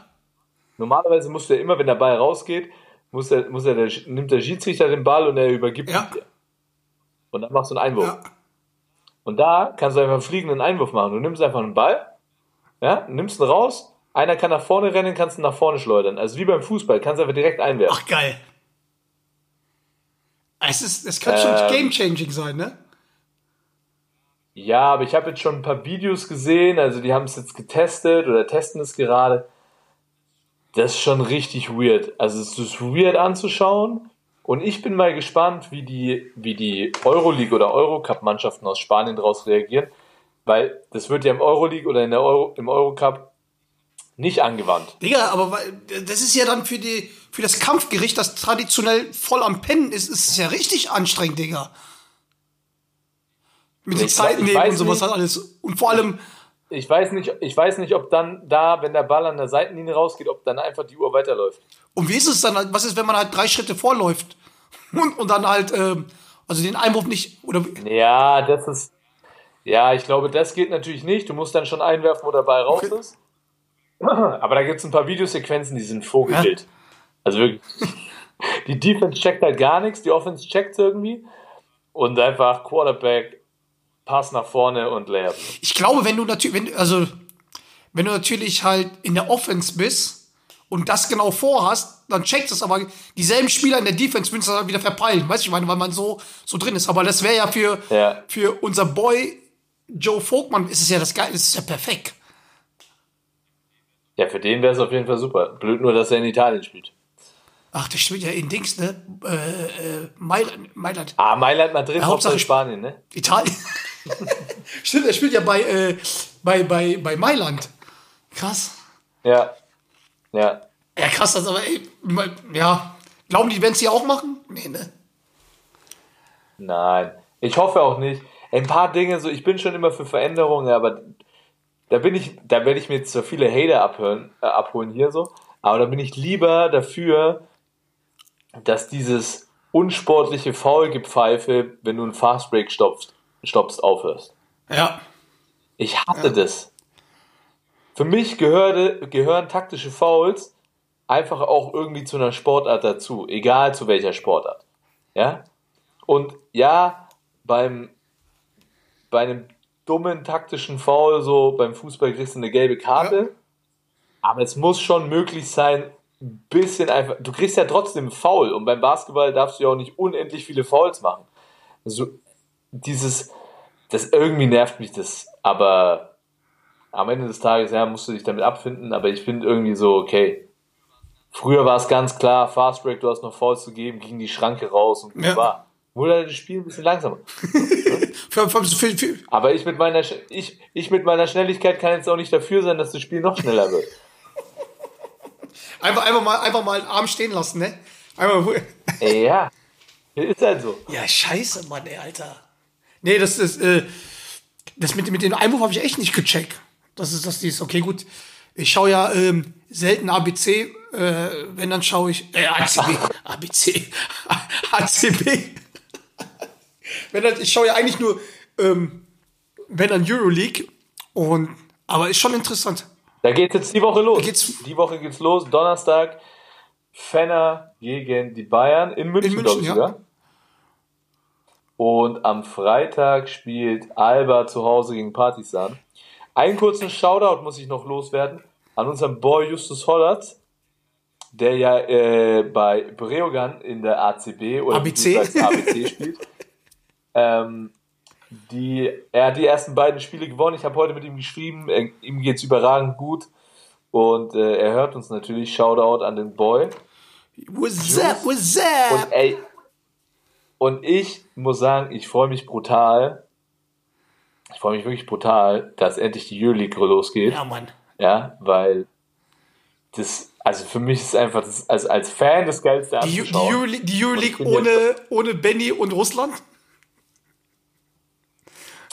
normalerweise muss der immer, wenn der Ball rausgeht, muss der, muss der, der, nimmt der Schiedsrichter den Ball und er übergibt Ja. ihn dir. Und dann machst du einen Einwurf. Ja. Und da kannst du einfach einen fliegenden Einwurf machen. Du nimmst einfach einen Ball, ja, nimmst ihn raus, einer kann nach vorne rennen, kannst ihn nach vorne schleudern. Also wie beim Fußball, kannst du einfach direkt einwerfen. Ach, geil. Es, ist, es kann schon Ähm. game-changing sein, ne? Ja, aber ich habe jetzt schon ein paar Videos gesehen, also die haben es jetzt getestet oder testen es gerade. Das ist schon richtig weird. Also es ist weird anzuschauen Und ich bin mal gespannt, wie die, wie die Euroleague oder Eurocup-Mannschaften aus Spanien daraus reagieren, weil das wird ja im Euroleague oder in der Euro, im Eurocup nicht angewandt. Digga, aber das ist ja dann für die für das Kampfgericht, das traditionell voll am Pennen ist, ist es ja richtig anstrengend, Digga. Mit Zeiten ich nehmen und sowas halt alles. Und vor allem, Ich weiß nicht, ich weiß nicht, ob dann da, wenn der Ball an der Seitenlinie rausgeht, ob dann einfach die Uhr weiterläuft. und wie ist es dann, halt- was ist, wenn man halt drei Schritte vorläuft und, und dann halt, ähm, also den Einwurf nicht, oder Ja, das ist. Ja, ich glaube, das geht natürlich nicht. Du musst dann schon einwerfen, wo der Ball raus Okay. ist. Aber da gibt es ein paar Videosequenzen, die sind Vogelbild. Also wirklich. Die Defense checkt halt gar nichts, die Offense checkt irgendwie. Und einfach Quarterback, Pass nach vorne und Layup. ich glaube, wenn du natürlich, wenn, also, wenn du natürlich halt in der Offense bist und das genau vorhast, dann checkt es, aber dieselben Spieler in der Defense würden es dann wieder verpeilen, weißt du, ich meine, weil man so, so drin ist. Aber das wäre ja für, Ja. für unser Boy Joe Vogtmann ist es ja das Geile, ist es ja perfekt. Ja, für den wäre es auf jeden Fall super. Blöd nur, dass er in Italien spielt. Ach, der spielt ja in Dings, ne? Äh, äh, Mailand, Mailand. Ah, Mailand, Madrid, Ja, Hauptsache Spanien, ne? Italien. Stimmt, er spielt ja bei, äh, bei, bei, bei Mailand. Krass. Ja. Ja. Ja, krass, das aber, ey, ja. Glauben die, werden es hier auch machen? Nee, ne? Nein, ich hoffe auch nicht. Ein paar Dinge, so ich bin schon immer für Veränderungen, aber da bin ich, da werde ich mir jetzt so viele Hater abhören, äh, abholen hier so. Aber da bin ich lieber dafür, dass dieses unsportliche Foulgepfeife, wenn du einen Fastbreak stoppst, stoppst, aufhörst. Ja. Ich hasse das. Für mich gehörte, gehören taktische Fouls einfach auch irgendwie zu einer Sportart dazu, egal zu welcher Sportart. Ja? Und ja, beim, bei einem dummen taktischen Foul, so beim Fußball kriegst du eine gelbe Karte, aber es muss schon möglich sein, ein bisschen einfach, du kriegst ja trotzdem einen Foul und beim Basketball darfst du ja auch nicht unendlich viele Fouls machen. Also dieses, das irgendwie nervt mich das, aber am Ende des Tages, ja, musst du dich damit abfinden, aber ich finde irgendwie so, okay. Früher war es ganz klar, Fast Break, du hast noch Fouls zu geben, ging die Schranke raus und Ja. war. Wurde das Spiel ein bisschen langsamer. Aber ich mit meiner ich, ich mit meiner Schnelligkeit kann jetzt auch nicht dafür sein, dass das Spiel noch schneller wird. einfach, einfach, mal, einfach mal einen Arm stehen lassen, ne? Einmal, ja. Ist halt so. ja, scheiße, Mann, ey, Alter. Nee, das ist, äh, das mit, mit dem Einwurf habe ich echt nicht gecheckt. Das ist das, dies, okay, gut. Ich schaue ja ähm, selten ABC, äh, wenn dann schaue ich, äh, ACB, ABC, ACB. wenn dann, ich schaue ja eigentlich nur, ähm, wenn dann Euroleague und, aber ist schon interessant. Da geht's jetzt die Woche los. die Woche geht's los. Donnerstag Fenner gegen die Bayern in München, In München, ich ja. sogar. Und am Freitag spielt Alba zu Hause gegen Partisan. Einen kurzen Shoutout muss ich noch loswerden an unseren Boy Justus Hollert, der ja äh, bei Breogan in der ACB oder ABC. ABC spielt. Ähm, die, er hat die ersten beiden Spiele gewonnen. Ich habe heute mit ihm geschrieben. Er, ihm geht's überragend gut. Und äh, er hört uns natürlich. Shoutout an den Boy. What's up, what's up? Und ey, und ich muss sagen, ich freue mich brutal. Ich freue mich wirklich brutal, dass endlich die Euroleague losgeht. ja, Mann. Ja, weil das, also für mich ist einfach, das, also als Fan das Geilste Die, die. Euroleague, die Euroleague ohne, ohne Benny und Russland?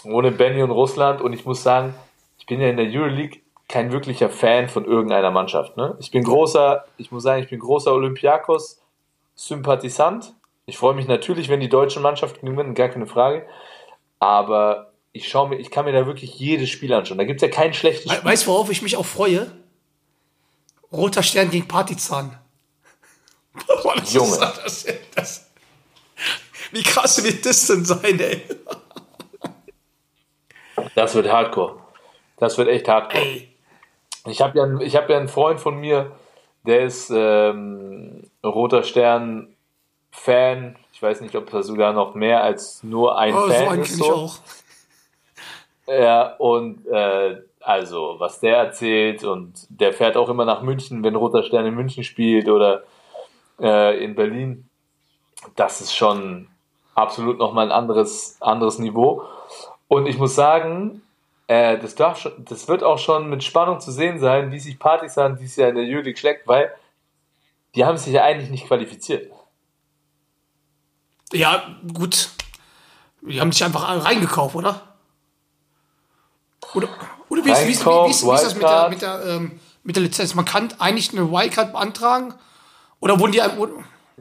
ohne Benny und Russland. Und ich muss sagen, ich bin ja in der Euroleague kein wirklicher Fan von irgendeiner Mannschaft. Ne? Ich bin großer, ich muss sagen, ich bin großer Olympiakos-Sympathisant. Ich freue mich natürlich, wenn die deutschen Mannschaften gewinnen, gar keine Frage. Aber ich schaue mir, ich kann mir da wirklich jedes Spiel anschauen. Da gibt es ja kein schlechtes Spiel. Weißt du, worauf ich mich auch freue? Roter Stern gegen Partizan. Boah, das Junge. Ist, das, das, wie krass wird das denn sein, ey? Das wird Hardcore. Das wird echt Hardcore. ey. Ich habe ja, ich hab ja einen Freund von mir, der ist ähm, Roter Stern-Fan. Ich weiß nicht, ob er sogar noch mehr als nur ein Oh, so Fan einen ist. ich So. auch. Ja, und äh, also, was der erzählt, und der fährt auch immer nach München, wenn Roter Stern in München spielt oder äh, in Berlin. das ist schon absolut nochmal ein anderes, anderes Niveau. Und ich muss sagen, äh, das, darf schon, das wird auch schon mit Spannung zu sehen sein, wie sich Partisan dieses Jahr in der Jülich schlägt, weil die haben sich ja eigentlich nicht qualifiziert. Ja, gut. Die haben sich einfach reingekauft, oder? Oder, oder wie, ist, wie, ist, wie, ist, wie ist das mit der, mit, der, ähm, mit der Lizenz? Man kann eigentlich eine Wildcard beantragen? Oder wurden die. Oder,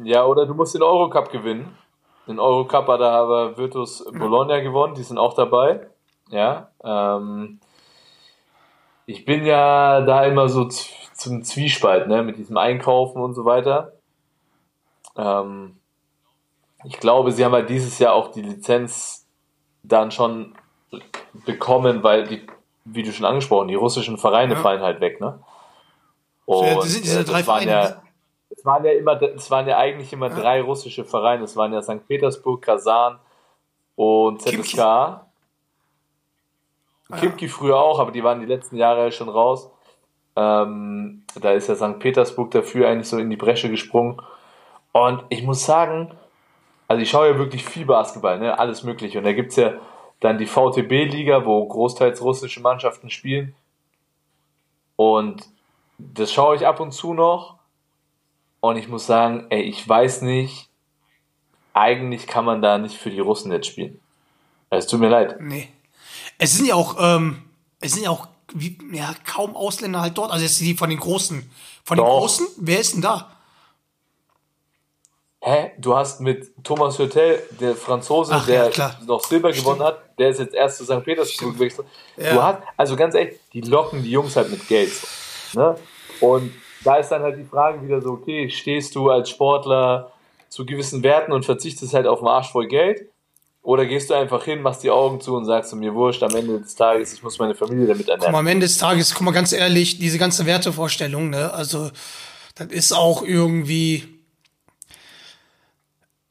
Ja, oder du musst den Eurocup gewinnen. Den Eurocup hat aber Virtus Bologna gewonnen, die sind auch dabei. Ja. Ähm, ich bin ja da immer so zum Zwiespalt, ne, mit diesem Einkaufen und so weiter. Ähm, ich glaube, sie haben halt dieses Jahr auch die Lizenz dann schon bekommen, weil die, wie du schon angesprochen, die russischen Vereine Ja. fallen halt weg, ne? Und Ja, äh, drei das waren Vereine, ja, ne? es waren ja immer, es waren ja eigentlich immer drei russische Vereine. Es waren ja St. Petersburg, Kasan und. ZSK. Kimki früher auch, aber die waren die letzten Jahre schon raus. Ähm, da ist ja St. Petersburg dafür eigentlich so in die Bresche gesprungen. Und ich muss sagen, also ich schaue ja wirklich viel Basketball, ne? alles mögliche. Und da gibt's ja dann die VTB-Liga, wo großteils russische Mannschaften spielen. Und das schaue ich ab und zu noch. Und ich muss sagen, ey, ich weiß nicht, eigentlich kann man da nicht für die Russen jetzt spielen. Es tut mir leid. nee. Es sind ja auch, ähm, es sind ja auch wie, ja, kaum Ausländer halt dort. Also jetzt die von den Großen. Von den Doch. Großen? Wer ist denn da? Hä? Du hast mit Thomas Hürtel, der Franzose, Ach, ja, der klar. noch Silber Stimmt. gewonnen hat, der ist jetzt erst zu St. Petersburg gewechselt. Ja. Du hast, also ganz ehrlich, die locken die Jungs halt mit Geld. So, ne? Und da ist dann halt die Frage wieder so, okay, stehst du als Sportler zu gewissen Werten und verzichtest halt auf den Arsch voll Geld? Oder gehst du einfach hin, machst die Augen zu und sagst du mir wurscht, am Ende des Tages, ich muss meine Familie damit Guck mal, ernähren. am Ende des Tages, guck mal ganz ehrlich, diese ganze Wertevorstellung, ne, also, das ist auch irgendwie,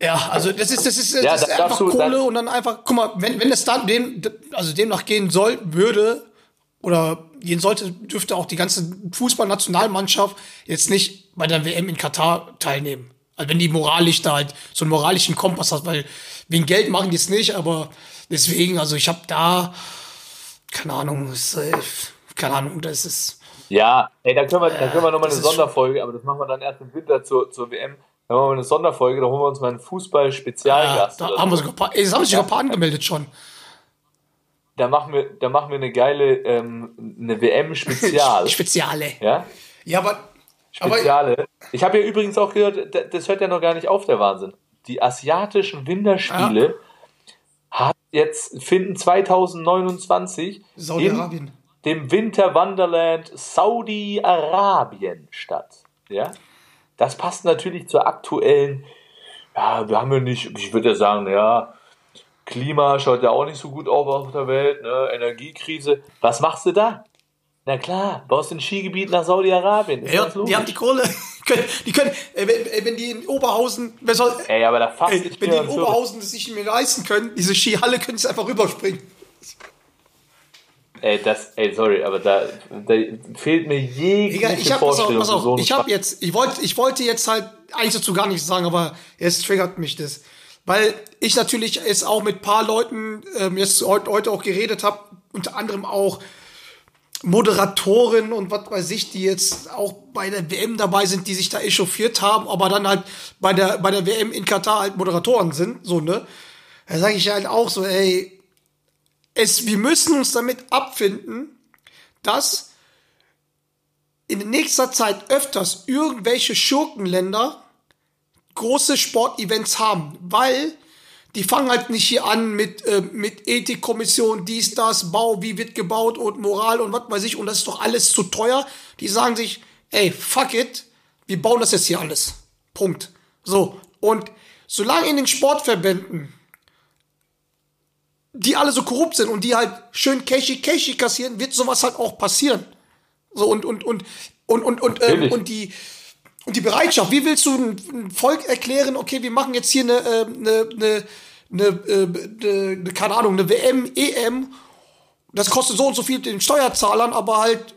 ja, also, das ist, das ist, das Ja, ist da darfst einfach du- Kohle und dann einfach, guck mal, wenn, wenn es dann dem, also demnach gehen soll, würde, oder gehen sollte, dürfte auch die ganze Fußballnationalmannschaft jetzt nicht bei der WM in Katar teilnehmen. Also wenn die moralisch da halt so einen moralischen Kompass hat, weil wegen Geld machen die es nicht, aber deswegen, also ich habe da, keine Ahnung, ist, äh, keine Ahnung, das ist, Ja, ey, da können wir, da können wir nochmal das eine ist Sonderfolge, aber das machen wir dann erst im Winter zur, zur WM. Da machen wir eine Sonderfolge, da holen wir uns mal einen Fußball-Spezialgast. da oder haben wir so. sogar ey, es haben sich sogar ein paar angemeldet schon. Da machen wir, da machen wir eine geile, ähm, eine WM-Spezial. Speziale. ja? Ja, aber, aber Speziale. Ich habe ja übrigens auch gehört, da- das hört ja noch gar nicht auf, der Wahnsinn. Die asiatischen Winterspiele hat jetzt, finden 2029 Saudi-Arabien. in dem Winter-Wonderland Saudi-Arabien statt. Ja? Das passt natürlich zur aktuellen, ja, wir haben ja nicht, ich würde ja sagen, ja, Klima schaut ja auch nicht so gut aus auf der Welt, ne? Energiekrise. Was machst du da? Na klar, baust ein Skigebiet nach Saudi-Arabien. Ja, die haben die Kohle. Können- die können, äh, wenn, äh, wenn die in Oberhausen, wer soll, Ey, aber da ich wenn die in. Oberhausen sich mir leisten können, diese Skihalle können sie einfach rüberspringen. Ey, das, ey, sorry, aber da, da fehlt mir jegliche ich hab, pass auf, Vorstellung. pass auf, so einen ich hab Spaß. jetzt, ich wollte, ich wollte jetzt halt eigentlich dazu gar nichts sagen, aber jetzt triggert mich das. Weil ich natürlich jetzt auch mit paar Leuten ähm, jetzt heute, heute auch geredet habe, unter anderem auch Moderatoren und was weiß ich, die jetzt auch bei der WM dabei sind, die sich da echauffiert haben, aber dann halt bei der, bei der WM in Katar halt Moderatoren sind, so, ne? Da sage ich halt auch so, ey, es, wir müssen uns damit abfinden, dass in nächster Zeit öfters irgendwelche Schurkenländer große Sportevents haben, weil die fangen halt nicht hier an mit, äh, mit Ethikkommission, dies, das, Bau, wie wird gebaut und Moral und was weiß ich und das ist doch alles zu teuer. Die sagen sich, ey, fuck it, wir bauen das jetzt hier alles. Punkt. So. Und solange in den Sportverbänden die alle so korrupt sind und die halt schön Cashy Cashy kassieren, wird sowas halt auch passieren. So und und und und und und, ähm, und die und die Bereitschaft. Wie willst du ein, Volk erklären? Okay, wir machen jetzt hier eine äh, eine eine eine, äh, eine, eine keine Ahnung eine WM EM. Das kostet so und so viel den Steuerzahlern, aber halt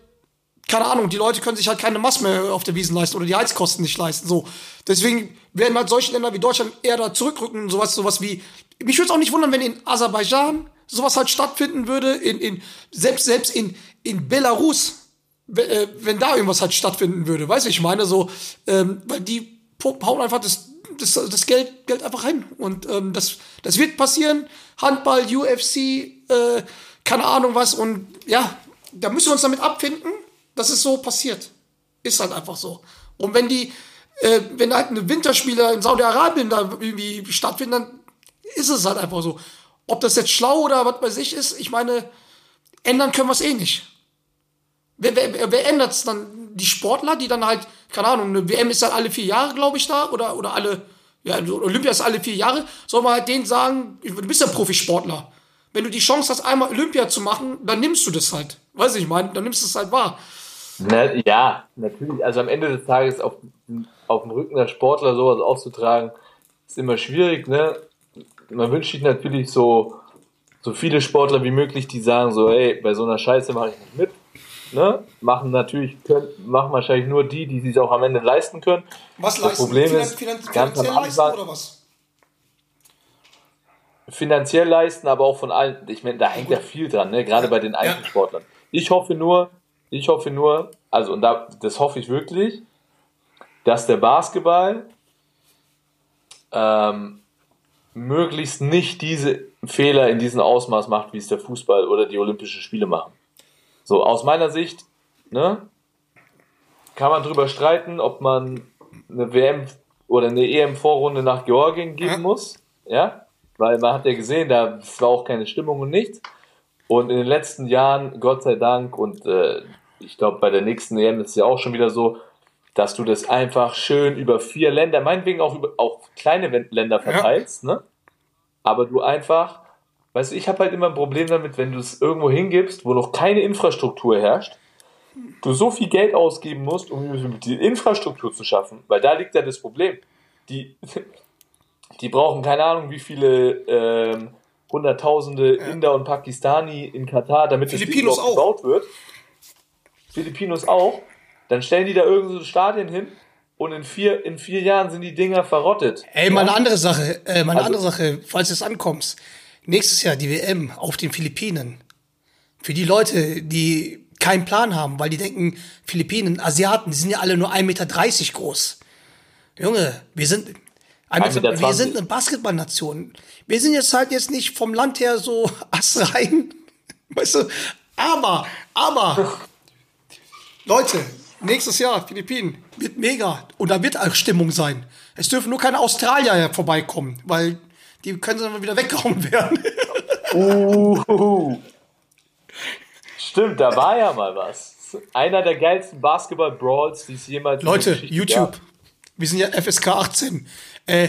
keine Ahnung, die Leute können sich halt keine Maß mehr auf der Wiesen leisten oder die Heizkosten nicht leisten. So, deswegen werden halt solche Länder wie Deutschland eher da zurückrücken und sowas, sowas wie, mich würde es auch nicht wundern, wenn in Aserbaidschan sowas halt stattfinden würde, in, in, selbst, selbst in, in Belarus, wenn, äh, wenn da irgendwas halt stattfinden würde, weißt du, ich meine, so, ähm, weil die hauen einfach das, das, das Geld, Geld einfach rein und ähm, das, das wird passieren, Handball, UFC, äh, keine Ahnung was. Und ja, da müssen wir uns damit abfinden, dass es so passiert. Ist halt einfach so. Und wenn die, äh, wenn halt eine Winterspiele in Saudi-Arabien da irgendwie stattfinden, dann ist es halt einfach so. Ob das jetzt schlau oder was weiß ich ist, ich meine, ändern können wir es eh nicht. Wer, wer, wer ändert es dann? Die Sportler, die dann halt, keine Ahnung, eine WM ist dann alle vier Jahre, glaube ich, da, oder, oder alle, ja, Olympia ist alle vier Jahre, soll man halt denen sagen, du bist ja Profisportler. Wenn du die Chance hast, einmal Olympia zu machen, dann nimmst du das halt. Weiß ich, meine, dann nimmst du es halt wahr. Na, ja, natürlich. Also am Ende des Tages auf, auf dem Rücken der Sportler sowas auszutragen, ist immer schwierig. Ne? Man wünscht sich natürlich so, so viele Sportler wie möglich, die sagen so, hey, bei so einer Scheiße mache ich nicht mit. Ne? Machen natürlich, können, machen wahrscheinlich nur die, die sich auch am Ende leisten können. Was Das leisten? Problem Finan- ist, finan- ganz am finanziell leisten oder was? finanziell leisten, aber auch von allen. Ich meine, da hängt ja viel dran, ne? gerade bei den Einzelsportlern. Ich hoffe nur, ich hoffe nur, also und da, das hoffe ich wirklich, dass der Basketball ähm, möglichst nicht diese Fehler in diesem Ausmaß macht, wie es der Fußball oder die Olympischen Spiele machen. So, aus meiner Sicht, ne, kann man drüber streiten, ob man eine WM oder eine EM-Vorrunde nach Georgien geben muss, ja, weil man hat ja gesehen, da war auch keine Stimmung und nichts. Und in den letzten Jahren, Gott sei Dank, und äh, ich glaube, bei der nächsten EM ist es ja auch schon wieder so, dass du das einfach schön über vier Länder, meinetwegen auch über auch kleine Länder verteilst, ne? Aber du einfach, weißt du, ich habe halt immer ein Problem damit, wenn du es irgendwo hingibst, wo noch keine Infrastruktur herrscht, du so viel Geld ausgeben musst, um die Infrastruktur zu schaffen, weil da liegt ja das Problem. Die, die brauchen keine Ahnung, wie viele ähm, Hunderttausende Inder und Pakistani in Katar, damit das Ding gebaut wird. Filipinos auch. Dann stellen die da irgend so Stadien hin und in vier, in vier Jahren sind die Dinger verrottet. Ey, mal eine andere Sache, äh, mal eine Also- andere Sache, falls du es ankommst. Nächstes Jahr die WM auf den Philippinen. Für die Leute, die keinen Plan haben, weil die denken, Philippinen, Asiaten, die sind ja alle nur 1,30 Meter groß. Junge, wir sind, 1,20 Meter wir sind eine Basketballnation. Wir sind jetzt halt jetzt nicht vom Land her so astrein. Weißt du? Aber, aber, Leute, nächstes Jahr Philippinen wird mega und da wird auch Stimmung sein. Es dürfen nur keine Australier vorbeikommen, weil die können dann mal wieder weggehauen werden. Uhuhu. Stimmt, da war ja mal was. Einer der geilsten Basketball-Brawls, die es jemals der Leute, YouTube, gab. wir sind ja FSK 18. Äh,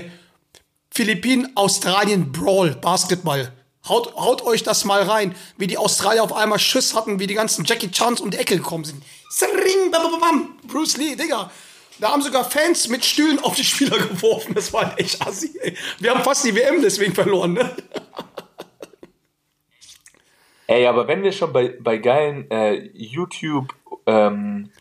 Philippinen, Australien, Brawl, Basketball. Haut, haut euch das mal rein, wie die Australier auf einmal Schiss hatten, wie die ganzen Jackie Chans um die Ecke gekommen sind. Sring, bam, bam, bam. Bruce Lee, Digga. Da haben sogar Fans mit Stühlen auf die Spieler geworfen. Das war echt assi. ey. Wir haben fast die WM deswegen verloren, ne? Ey, aber wenn wir schon bei, bei geilen äh, YouTube ähm,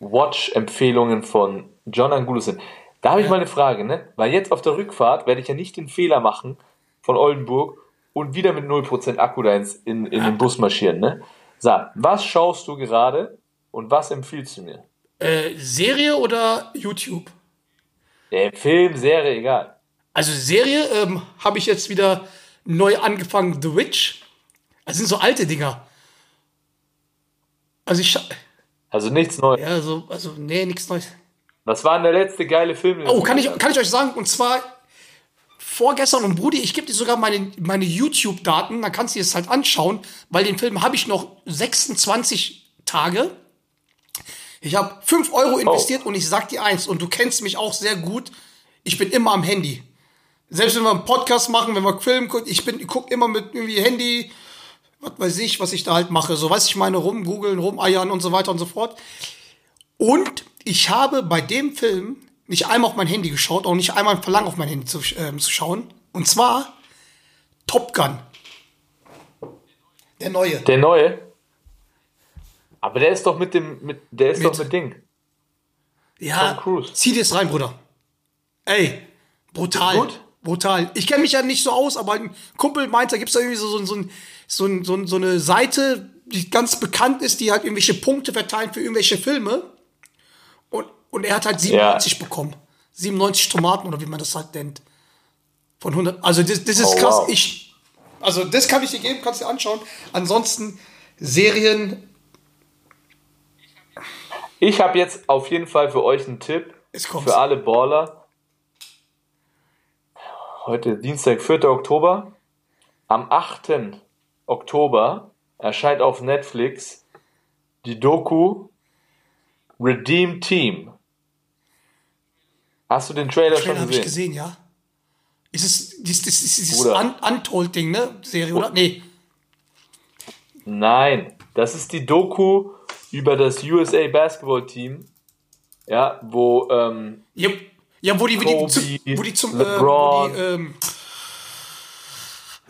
Watch-Empfehlungen von John Angulo sind, da habe ich mal eine Frage, ne? Weil jetzt auf der Rückfahrt werde ich ja nicht den Fehler machen von Oldenburg und wieder mit 0% Akku da ins, in, in den Bus marschieren, ne? Sag, was schaust du gerade und was empfiehlst du mir? Äh, Serie oder YouTube? Der Film, Serie, egal. Also Serie ähm, habe ich jetzt wieder neu angefangen, The Witch. Das sind so alte Dinger. Also ich, Also nichts Neues. ja, also, also, nee, nichts Neues. Was war denn der letzte geile Film? Oh, kann ich, kann ich euch sagen, und zwar vorgestern und Brudi, ich gebe dir sogar meine, meine YouTube-Daten, dann kannst du dir das halt anschauen, weil den Film habe ich noch 26 Tage. Ich habe 5 Euro investiert und ich sag dir eins, und du kennst mich auch sehr gut, ich bin immer am Handy. Selbst wenn wir einen Podcast machen, wenn wir Film gucken, ich bin, ich guck immer mit irgendwie Handy, was weiß ich, was ich da halt mache. So, weiß ich meine, rumgoogeln, rumeiern und so weiter und so fort. Und ich habe bei dem Film nicht einmal auf mein Handy geschaut, auch nicht einmal verlangt auf mein Handy zu, ähm, zu schauen. Und zwar Top Gun. Der neue. Der neue? Aber der ist doch mit dem, mit, der ist Mit- doch mit Ding. Ja, Tom Cruise. zieh dir es rein, Bruder. Ey, brutal. Gut. Brutal. Ich kenne mich ja nicht so aus, aber ein Kumpel meint, da gibt's da irgendwie so, so, so, so, so, so eine Seite, die ganz bekannt ist, die halt irgendwelche Punkte verteilt für irgendwelche Filme. Und, er hat halt 97 bekommen. 97 Tomaten oder wie man das halt nennt. Von 100. Also das, das ist Oh, krass. wow. Ich, also das kann ich dir geben, kannst du dir anschauen. Ansonsten Serien Ich habe jetzt auf jeden Fall für euch einen Tipp Es kommt. für alle Baller. Heute Dienstag, 4. Oktober. Am 8. Oktober erscheint auf Netflix die Doku Redeem Team. Hast du den Trailer, Trailer schon habe ich gesehen? gesehen, ja. Ist es dieses, dieses, dieses Untold-Ding, ne? Serie, oder? Nee. Nein, das ist die Doku über das USA Basketball Team. Ja, wo ähm, Ja, ja wo die, wo die, Kobe, zum, wo die zum, LeBron. äh, wo die, ähm,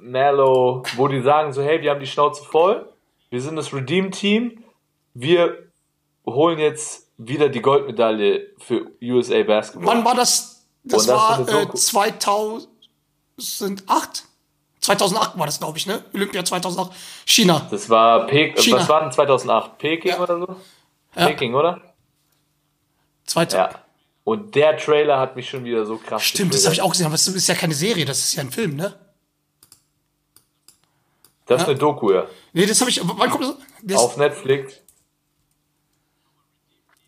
Mello, wo die sagen so, hey, wir haben die Schnauze voll, wir sind das Redeem Team, wir holen jetzt wieder die Goldmedaille für USA Basketball. wann war das? Das, das war äh, Doku. 2008? 2008 war das, glaube ich, ne? Olympia 2008. China. Das war Pek China. was war denn 2008? Peking Ja. oder so? Ja. Peking, oder? 2000. Ja. Und der Trailer hat mich schon wieder so krass Stimmt, das habe ich auch gesehen, aber es ist ja keine Serie, das ist ja ein Film, ne? Das ist eine Doku, ja. Nee, das habe ich. Wann kommt das? das Auf Netflix.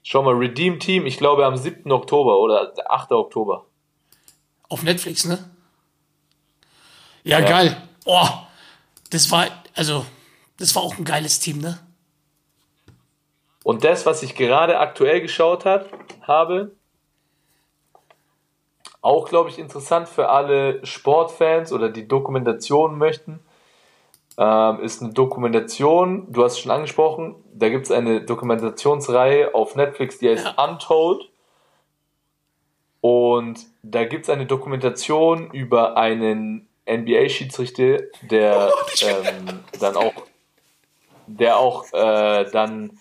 Schau mal, Redeem Team, ich glaube am 7. Oktober oder 8. Oktober. Auf Netflix, ne? Ja, geil. Oh, das war, also, das war auch ein geiles Team, ne? Und das, was ich gerade aktuell geschaut hat, habe, auch, glaube ich, interessant für alle Sportfans oder die Dokumentation möchten, ähm, ist eine Dokumentation, du hast es schon angesprochen, da gibt es eine Dokumentationsreihe auf Netflix, die heißt Untold. Und da gibt es eine Dokumentation über einen NBA-Schiedsrichter, der ähm, dann auch, der auch äh, dann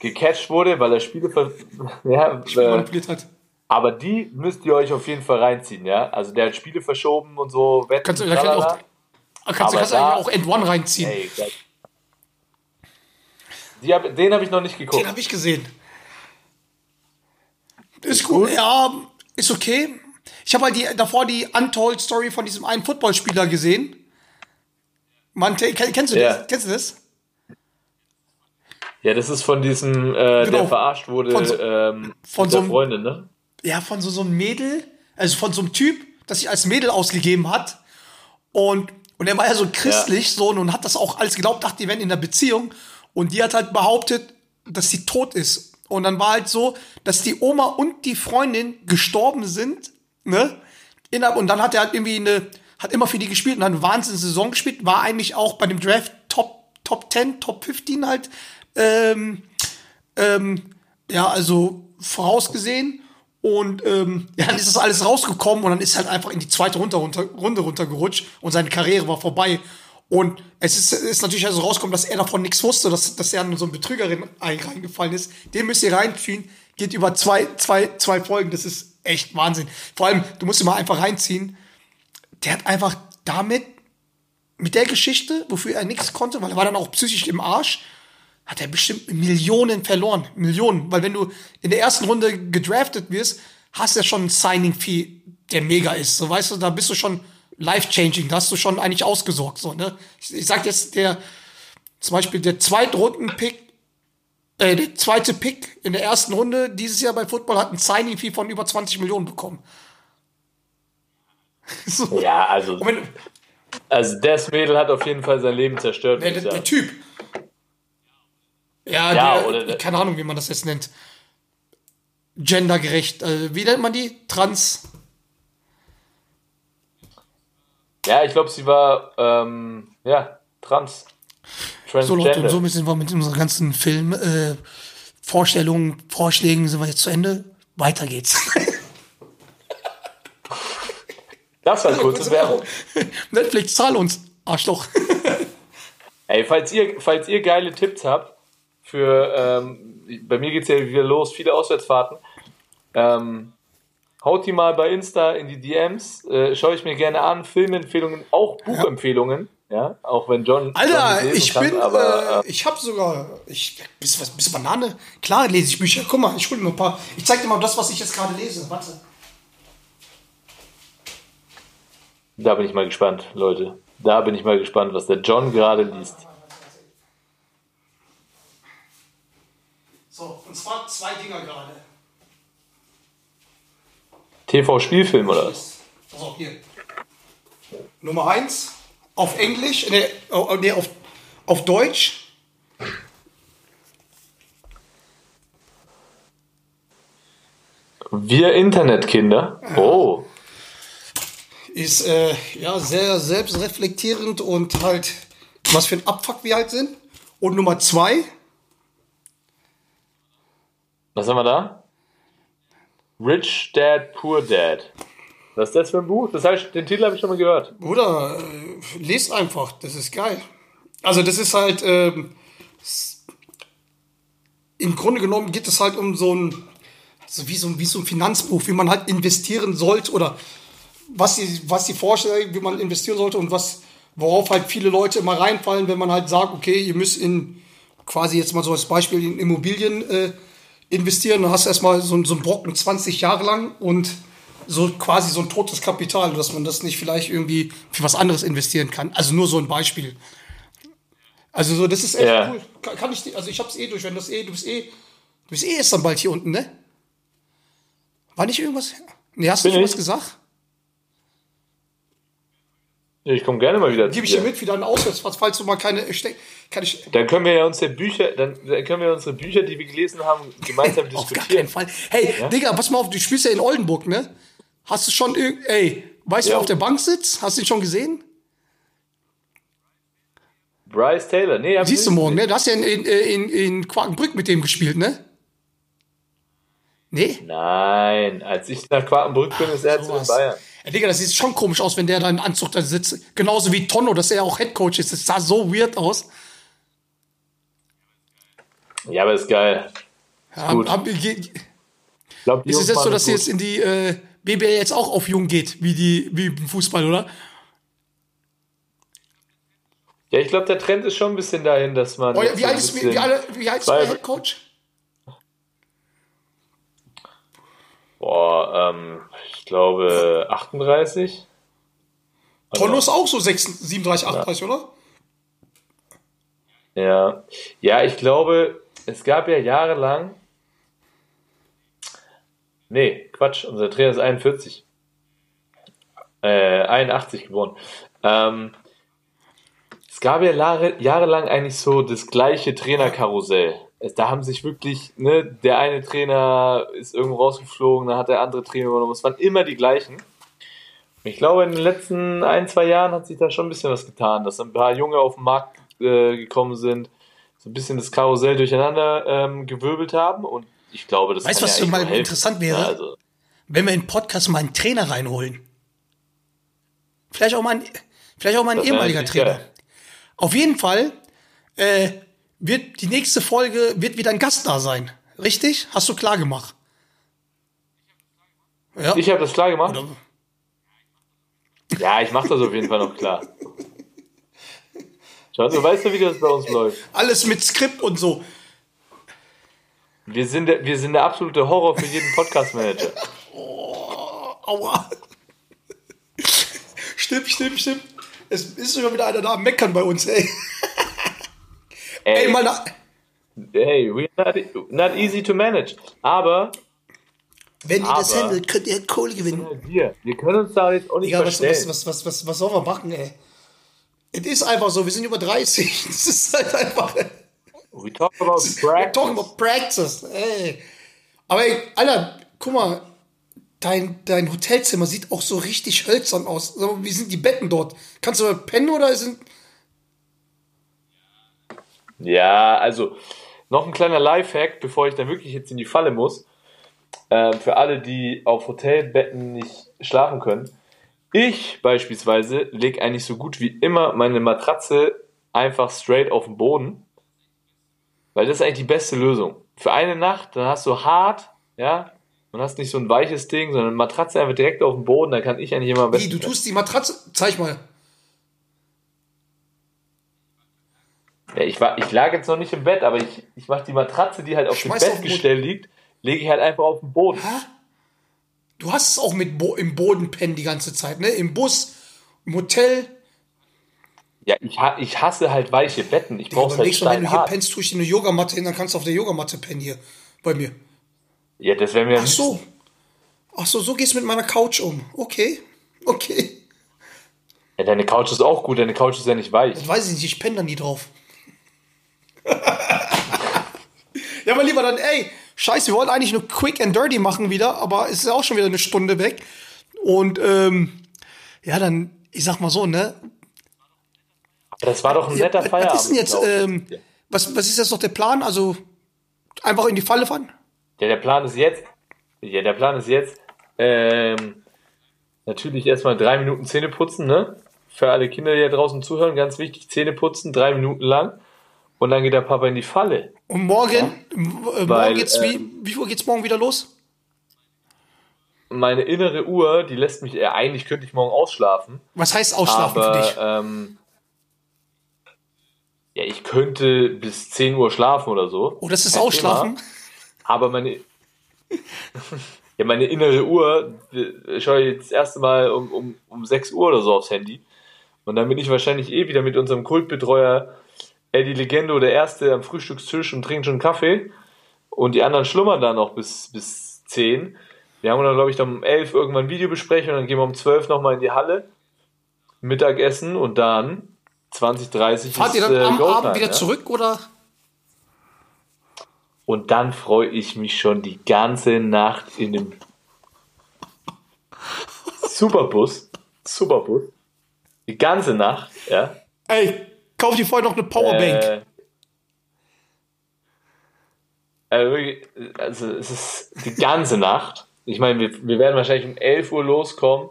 gecatcht wurde, weil er Spiele ver ja, äh, Manipuliert hat. aber die müsst ihr euch auf jeden Fall reinziehen, ja. Also der hat Spiele verschoben und so. Wetten, Kannst du, da kann auch. Kannst, du- kannst da- eigentlich auch End One reinziehen. Ey, hab, den habe ich noch nicht geguckt. Den habe ich gesehen. Ist gut, ja, ist okay. Ich habe halt die, davor die Untold Story von diesem einen Footballspieler gesehen. Man, kenn- kennst du Ja. das? Kennst du das? Ja, das ist von diesem, äh, Genau. der verarscht wurde, Von so- ähm, von so einem- Freundin, ne? Ja, von so, so einem Mädel, also von so einem Typ, das sich als Mädel ausgegeben hat. Und, und er war ja so christlich, so, und hat das auch alles geglaubt, dachte, die wären in einer Beziehung. Und die hat halt behauptet, dass sie tot ist. Und dann war halt so, dass die Oma und die Freundin gestorben sind, ne? Innerhalb, und dann hat er halt irgendwie eine, hat immer für die gespielt und hat eine Wahnsinns-Saison gespielt, war eigentlich auch bei dem Draft Top, Top 10, Top 15 halt, ähm, ähm, ja, also vorausgesehen. Und ähm, ja, dann ist das alles rausgekommen und dann ist halt einfach in die zweite Runde, runter, Runde runtergerutscht und seine Karriere war vorbei. Und es ist, ist natürlich also rausgekommen, dass er davon nichts wusste, dass, dass er in so eine Betrügerin ein- reingefallen ist. Den müsst ihr reinziehen. Geht über zwei, zwei, zwei Folgen. Das ist echt Wahnsinn. Vor allem, du musst ihn mal einfach reinziehen. Der hat einfach damit, mit der Geschichte, wofür er nichts konnte, weil er war dann auch psychisch im Arsch, hat er bestimmt Millionen verloren. Millionen. Weil wenn du in der ersten Runde gedraftet wirst, hast du ja schon ein Signing-Fee, der mega ist. So weißt du, da bist du schon life-changing. Da hast du schon eigentlich ausgesorgt. So, ne? Ich, ich sag jetzt, der, zum Beispiel der Zweitrunden-Pick, äh, der zweite Pick in der ersten Runde dieses Jahr bei Football hat ein Signing-Fee von über 20 Millionen bekommen. so. Ja, also, wenn, also das Mädel hat auf jeden Fall sein Leben zerstört. Der, der, der. Typ. Ja, Ja, der, oder der- keine Ahnung, wie man das jetzt nennt. Gendergerecht. Äh, wie nennt man die? Trans. Ja, ich glaube, sie war, ähm, ja, trans. So Leute, und so sind wir mit unserer ganzen Film äh, Vorstellungen, Vorschlägen sind wir jetzt zu Ende. Weiter geht's. das war kurze Werbung. Netflix, zahl uns. Arschloch. Ey, falls ihr, falls ihr geile Tipps habt für, ähm, bei mir geht's ja wieder los, viele Auswärtsfahrten. Ähm, Haut die mal bei Insta in die DMs. Äh, Schaue ich mir gerne an. Filmempfehlungen, auch Buchempfehlungen. Ja, auch wenn John. John Alter, lesen ich kann, bin, aber, äh, ich habe sogar, ich, bist, was, bist du Banane? Klar lese ich Bücher. Guck mal, ich hol mir ein paar. Ich zeig dir mal das, was ich jetzt gerade lese. Warte. da bin ich mal gespannt, Leute. Da bin ich mal gespannt, was der John gerade liest. So, und zwar zwei Dinger gerade. TV-Spielfilm oder was? Also hier. Nummer eins auf Englisch, nee, oh, nee auf, auf Deutsch. Wir Internetkinder. Oh. Ist äh, ja sehr selbstreflektierend und halt, was für ein Abfuck wir halt sind. Und Nummer zwei, Was haben wir da? Rich Dad, Poor Dad. Was ist das für ein Buch? Das heißt, den Titel habe ich schon mal gehört. Bruder, äh, lest einfach, das ist geil. Also das ist halt, s- im Grunde genommen geht es halt um so ein, also wie so wie so ein Finanzbuch, wie man halt investieren sollte oder was die, was die vorstellen, wie man investieren sollte und was, worauf halt viele Leute immer reinfallen, wenn man halt sagt, okay, ihr müsst in, quasi jetzt mal so als Beispiel in Immobilien äh, investieren, dann hast du erstmal so, ein- so einen Brocken 20 Jahre lang und so quasi so ein totes Kapital, dass man das nicht vielleicht irgendwie für was anderes investieren kann. Also nur so ein Beispiel. Also so, das ist echt Ja. cool. Kann, kann ich, also ich hab's eh durch, wenn das eh, du bist eh, du bist eh erst dann bald hier unten, ne? War nicht irgendwas? Nee, hast du Bin nicht was ich. gesagt? Ich komme gerne mal wieder Gebe ich dir mit, wieder einen Auswärts, falls du mal keine keine Ste- Dann können wir ja unsere Bücher, dann, dann können wir unsere Bücher, die wir gelesen haben, gemeinsam Auf gar keinen diskutieren. Fall. Hey, Digga, pass mal auf, du spielst ja in Oldenburg, ne? Hast du schon ey, weißt du, Ja. wer auf der Bank sitzt? Hast du ihn schon gesehen? Bryce Taylor. Nee, ich Siehst du morgen, ne? Du hast ja in, in, in, in Quakenbrück mit dem gespielt, ne? Nee? Nein, als ich nach Quartenbrück bin, ist er zu den. Bayern. Ja, Digga, das sieht schon komisch aus, wenn der da im Anzug da sitzt. Genauso wie Tonno, dass er auch Headcoach ist. Das sah so weird aus. Ja, aber ist geil. Ja, gut. ge- Ich glaub, ist es jetzt so, dass sie jetzt in die äh, BBL jetzt auch auf jung geht, wie, die, wie im Fußball, oder? Ja, ich glaube, der Trend ist schon ein bisschen dahin, dass man. Oh, ja, wie, alt ist, wie, wie, wie alt ist der Headcoach? Boah, ähm, ich glaube 38. Tonno ist auch so 36, 37, 38, oder? Ja. Ja, ich glaube, es gab ja jahrelang. Nee, Quatsch, unser Trainer ist 41. Äh, 81 geboren. Ähm, es gab ja Jahre, jahrelang eigentlich so das gleiche Trainerkarussell. Da haben sich wirklich, ne, der eine Trainer ist irgendwo rausgeflogen, dann hat der andere Trainer übernommen. Es waren immer die gleichen. Ich glaube, in den letzten ein, zwei Jahren hat sich da schon ein bisschen was getan, dass ein paar Junge auf den Markt äh, gekommen sind, so ein bisschen das Karussell durcheinander ähm, gewirbelt haben und ich glaube, das Weißt du, was ja mal helfen. interessant wäre? Ja, also, Wenn wir in den Podcast mal einen Trainer reinholen. Vielleicht auch mal ein, vielleicht auch mal ein ehemaliger Trainer. geil. Auf jeden Fall äh, wird die nächste Folge wird wieder ein Gast da sein. Richtig? Hast du klar gemacht? Ja. ich habe das klar gemacht. Oder- Ja, ich mache das auf jeden Fall noch klar. Schau, du weißt ja, wie das bei uns läuft. Alles mit Skript und so. Wir sind der, wir sind der absolute Horror für jeden Podcast-Manager. Aua. stimmt, stimmt, stimmt. Es ist schon wieder einer da am Meckern bei uns, ey. Ey, Ey, mal nach, hey, we are not, not easy to manage. Aber wenn ihr das handelt, könnt ihr Kohle gewinnen. wir, wir können uns da jetzt auch nicht was, verstellen. was, was, was, was, was soll man machen, ey? Es ist einfach so, wir sind über 30. Es ist halt einfach. We talk about We're practice. talking about practice. Ey. Aber ey, Alter, guck mal, dein, dein Hotelzimmer sieht auch so richtig hölzern aus. Mal, Wie sind die Betten dort? Kannst du da pennen oder sind. Ja, also noch ein kleiner Lifehack, bevor ich dann wirklich jetzt in die Falle muss. Ähm, für alle, die auf Hotelbetten nicht schlafen können. Ich beispielsweise lege eigentlich so gut wie immer meine Matratze einfach straight auf den Boden. Weil das ist eigentlich die beste Lösung. Für eine Nacht, dann hast du hart, ja, und hast nicht so ein weiches Ding, sondern Matratze einfach direkt auf dem Boden, dann kann ich eigentlich immer am Wie, du tust die Matratze, zeig mal. Ja, ich, war, ich lag jetzt noch nicht im Bett, aber ich, ich mache die Matratze, die halt auf Schmeiß dem Bettgestell liegt, lege ich halt einfach auf den Boden. Du hast es auch mit Bo im Boden pennen die ganze Zeit, ne? Im Bus, im Hotel. Ja, ich, ha- ich hasse halt weiche Betten. Ich aber halt Mal, wenn du hier pennst, tue ich dir eine Yogamatte hin, dann kannst du auf der Yogamatte pennen hier. Bei mir. Ja, das wäre mir Ach so. Ach so, so gehst du mit meiner Couch um. Okay. Okay. Ja, deine Couch ist auch gut, deine Couch ist ja nicht weich. Das weiß ich nicht, ich penne dann nie drauf. ja, aber lieber dann, ey, scheiße, wir wollten eigentlich nur quick and dirty machen wieder, aber es ist auch schon wieder eine Stunde weg. Und, ähm, ja, dann, ich sag mal so, ne? Das war doch ein netter was, Feierabend. was ist denn jetzt, ähm, was, was ist jetzt noch der Plan? Also, einfach in die Falle fahren? Ja, der Plan ist jetzt. Ja, der Plan ist jetzt. Ähm, natürlich erstmal drei Minuten Zähne putzen, ne? Für alle Kinder, die da draußen zuhören, ganz wichtig: Zähne putzen, drei Minuten lang. Und dann geht der Papa in die Falle. Und morgen, äh, morgen Weil, geht's, äh, wie, wie Uhr geht's morgen wieder los? Meine innere Uhr, die lässt mich, äh, eigentlich könnte ich morgen ausschlafen. Was heißt ausschlafen aber, für dich? Ähm, ja, ich könnte bis 10 Uhr schlafen oder so. Oh, das ist Kein ausschlafen? Thema. Aber meine, ja, meine innere Uhr, ich schaue jetzt das erste Mal um, um, um 6 Uhr oder so aufs Handy. Und dann bin ich wahrscheinlich eh wieder mit unserem Kultbetreuer Eddie Legendo der Erste am Frühstückstisch und trinken schon einen Kaffee. Und die anderen schlummern dann noch bis, bis 10. Wir haben dann, glaube ich, dann um 11 irgendwann Videobesprechung und dann gehen wir um 12 nochmal in die Halle. Mittagessen und dann 20, 30 Fahrt ihr ist, dann äh, am Go Abend wieder ja? zurück oder? Und dann freue ich mich schon die ganze Nacht in dem Superbus. Superbus. Die ganze Nacht, ja. Ey, kauf dir vorher noch eine Powerbank. Äh, wirklich, also es ist die ganze Nacht. Ich meine, wir, wir werden wahrscheinlich um 11 Uhr loskommen.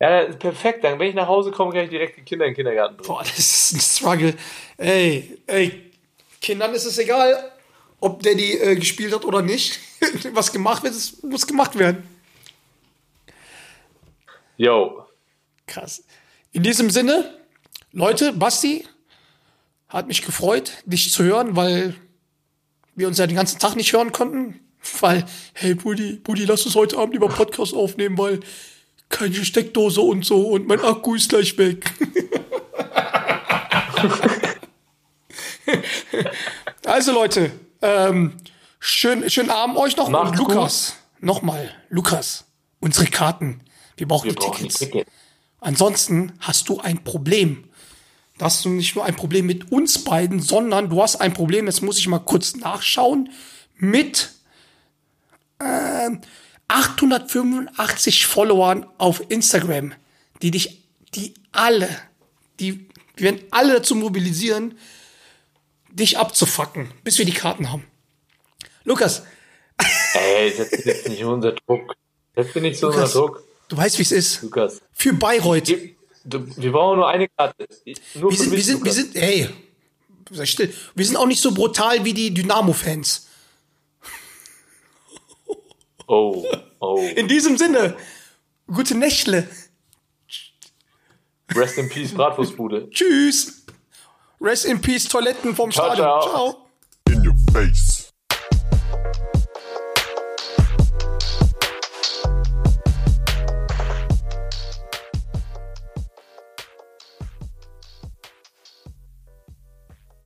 Ja, perfekt. Dann, wenn ich nach Hause komme, kann ich direkt die Kinder in den Kindergarten bringen. Boah, das ist ein Struggle. Ey, ey, Kindern ist es egal, ob der die äh, gespielt hat oder nicht. Was gemacht wird, muss gemacht werden. Yo. Krass. In diesem Sinne, Leute, Basti, hat mich gefreut, dich zu hören, weil wir uns ja den ganzen Tag nicht hören konnten. Weil, hey Buddy, Buddy, lass uns heute Abend lieber Podcast aufnehmen, weil keine Steckdose und so und mein Akku ist gleich weg. also Leute, ähm, schön, schönen Abend euch noch. Macht's und Lukas, nochmal, Lukas, unsere Karten. Wir brauchen Wir die brauchen die Tickets. Tickets. Ansonsten hast du ein Problem. Da hast du nicht nur ein Problem mit uns beiden, sondern du hast ein Problem, jetzt muss ich mal kurz nachschauen, mit ähm, 885 Followern auf Instagram, die dich, die alle, die, wir werden alle dazu mobilisieren, dich abzufacken, bis wir die Karten haben. Lukas, Ey, setz dich nicht unter Druck. Setz dich nicht so unter Lukas, Druck. du weißt, wie es ist. Lukas. Für Bayreuth. Gib- Wir brauchen nur eine Karte. Nur Wir sind, wir sind, wir sind, hey, sei still. Wir sind auch nicht so brutal wie die Dynamo-Fans. Oh, oh. In diesem Sinne, gute Nächtle. Rest in Peace, Bratwurstbude. Tschüss. Rest in Peace, Toiletten vom Ciao, Stadion. ciao. ciao. In your face.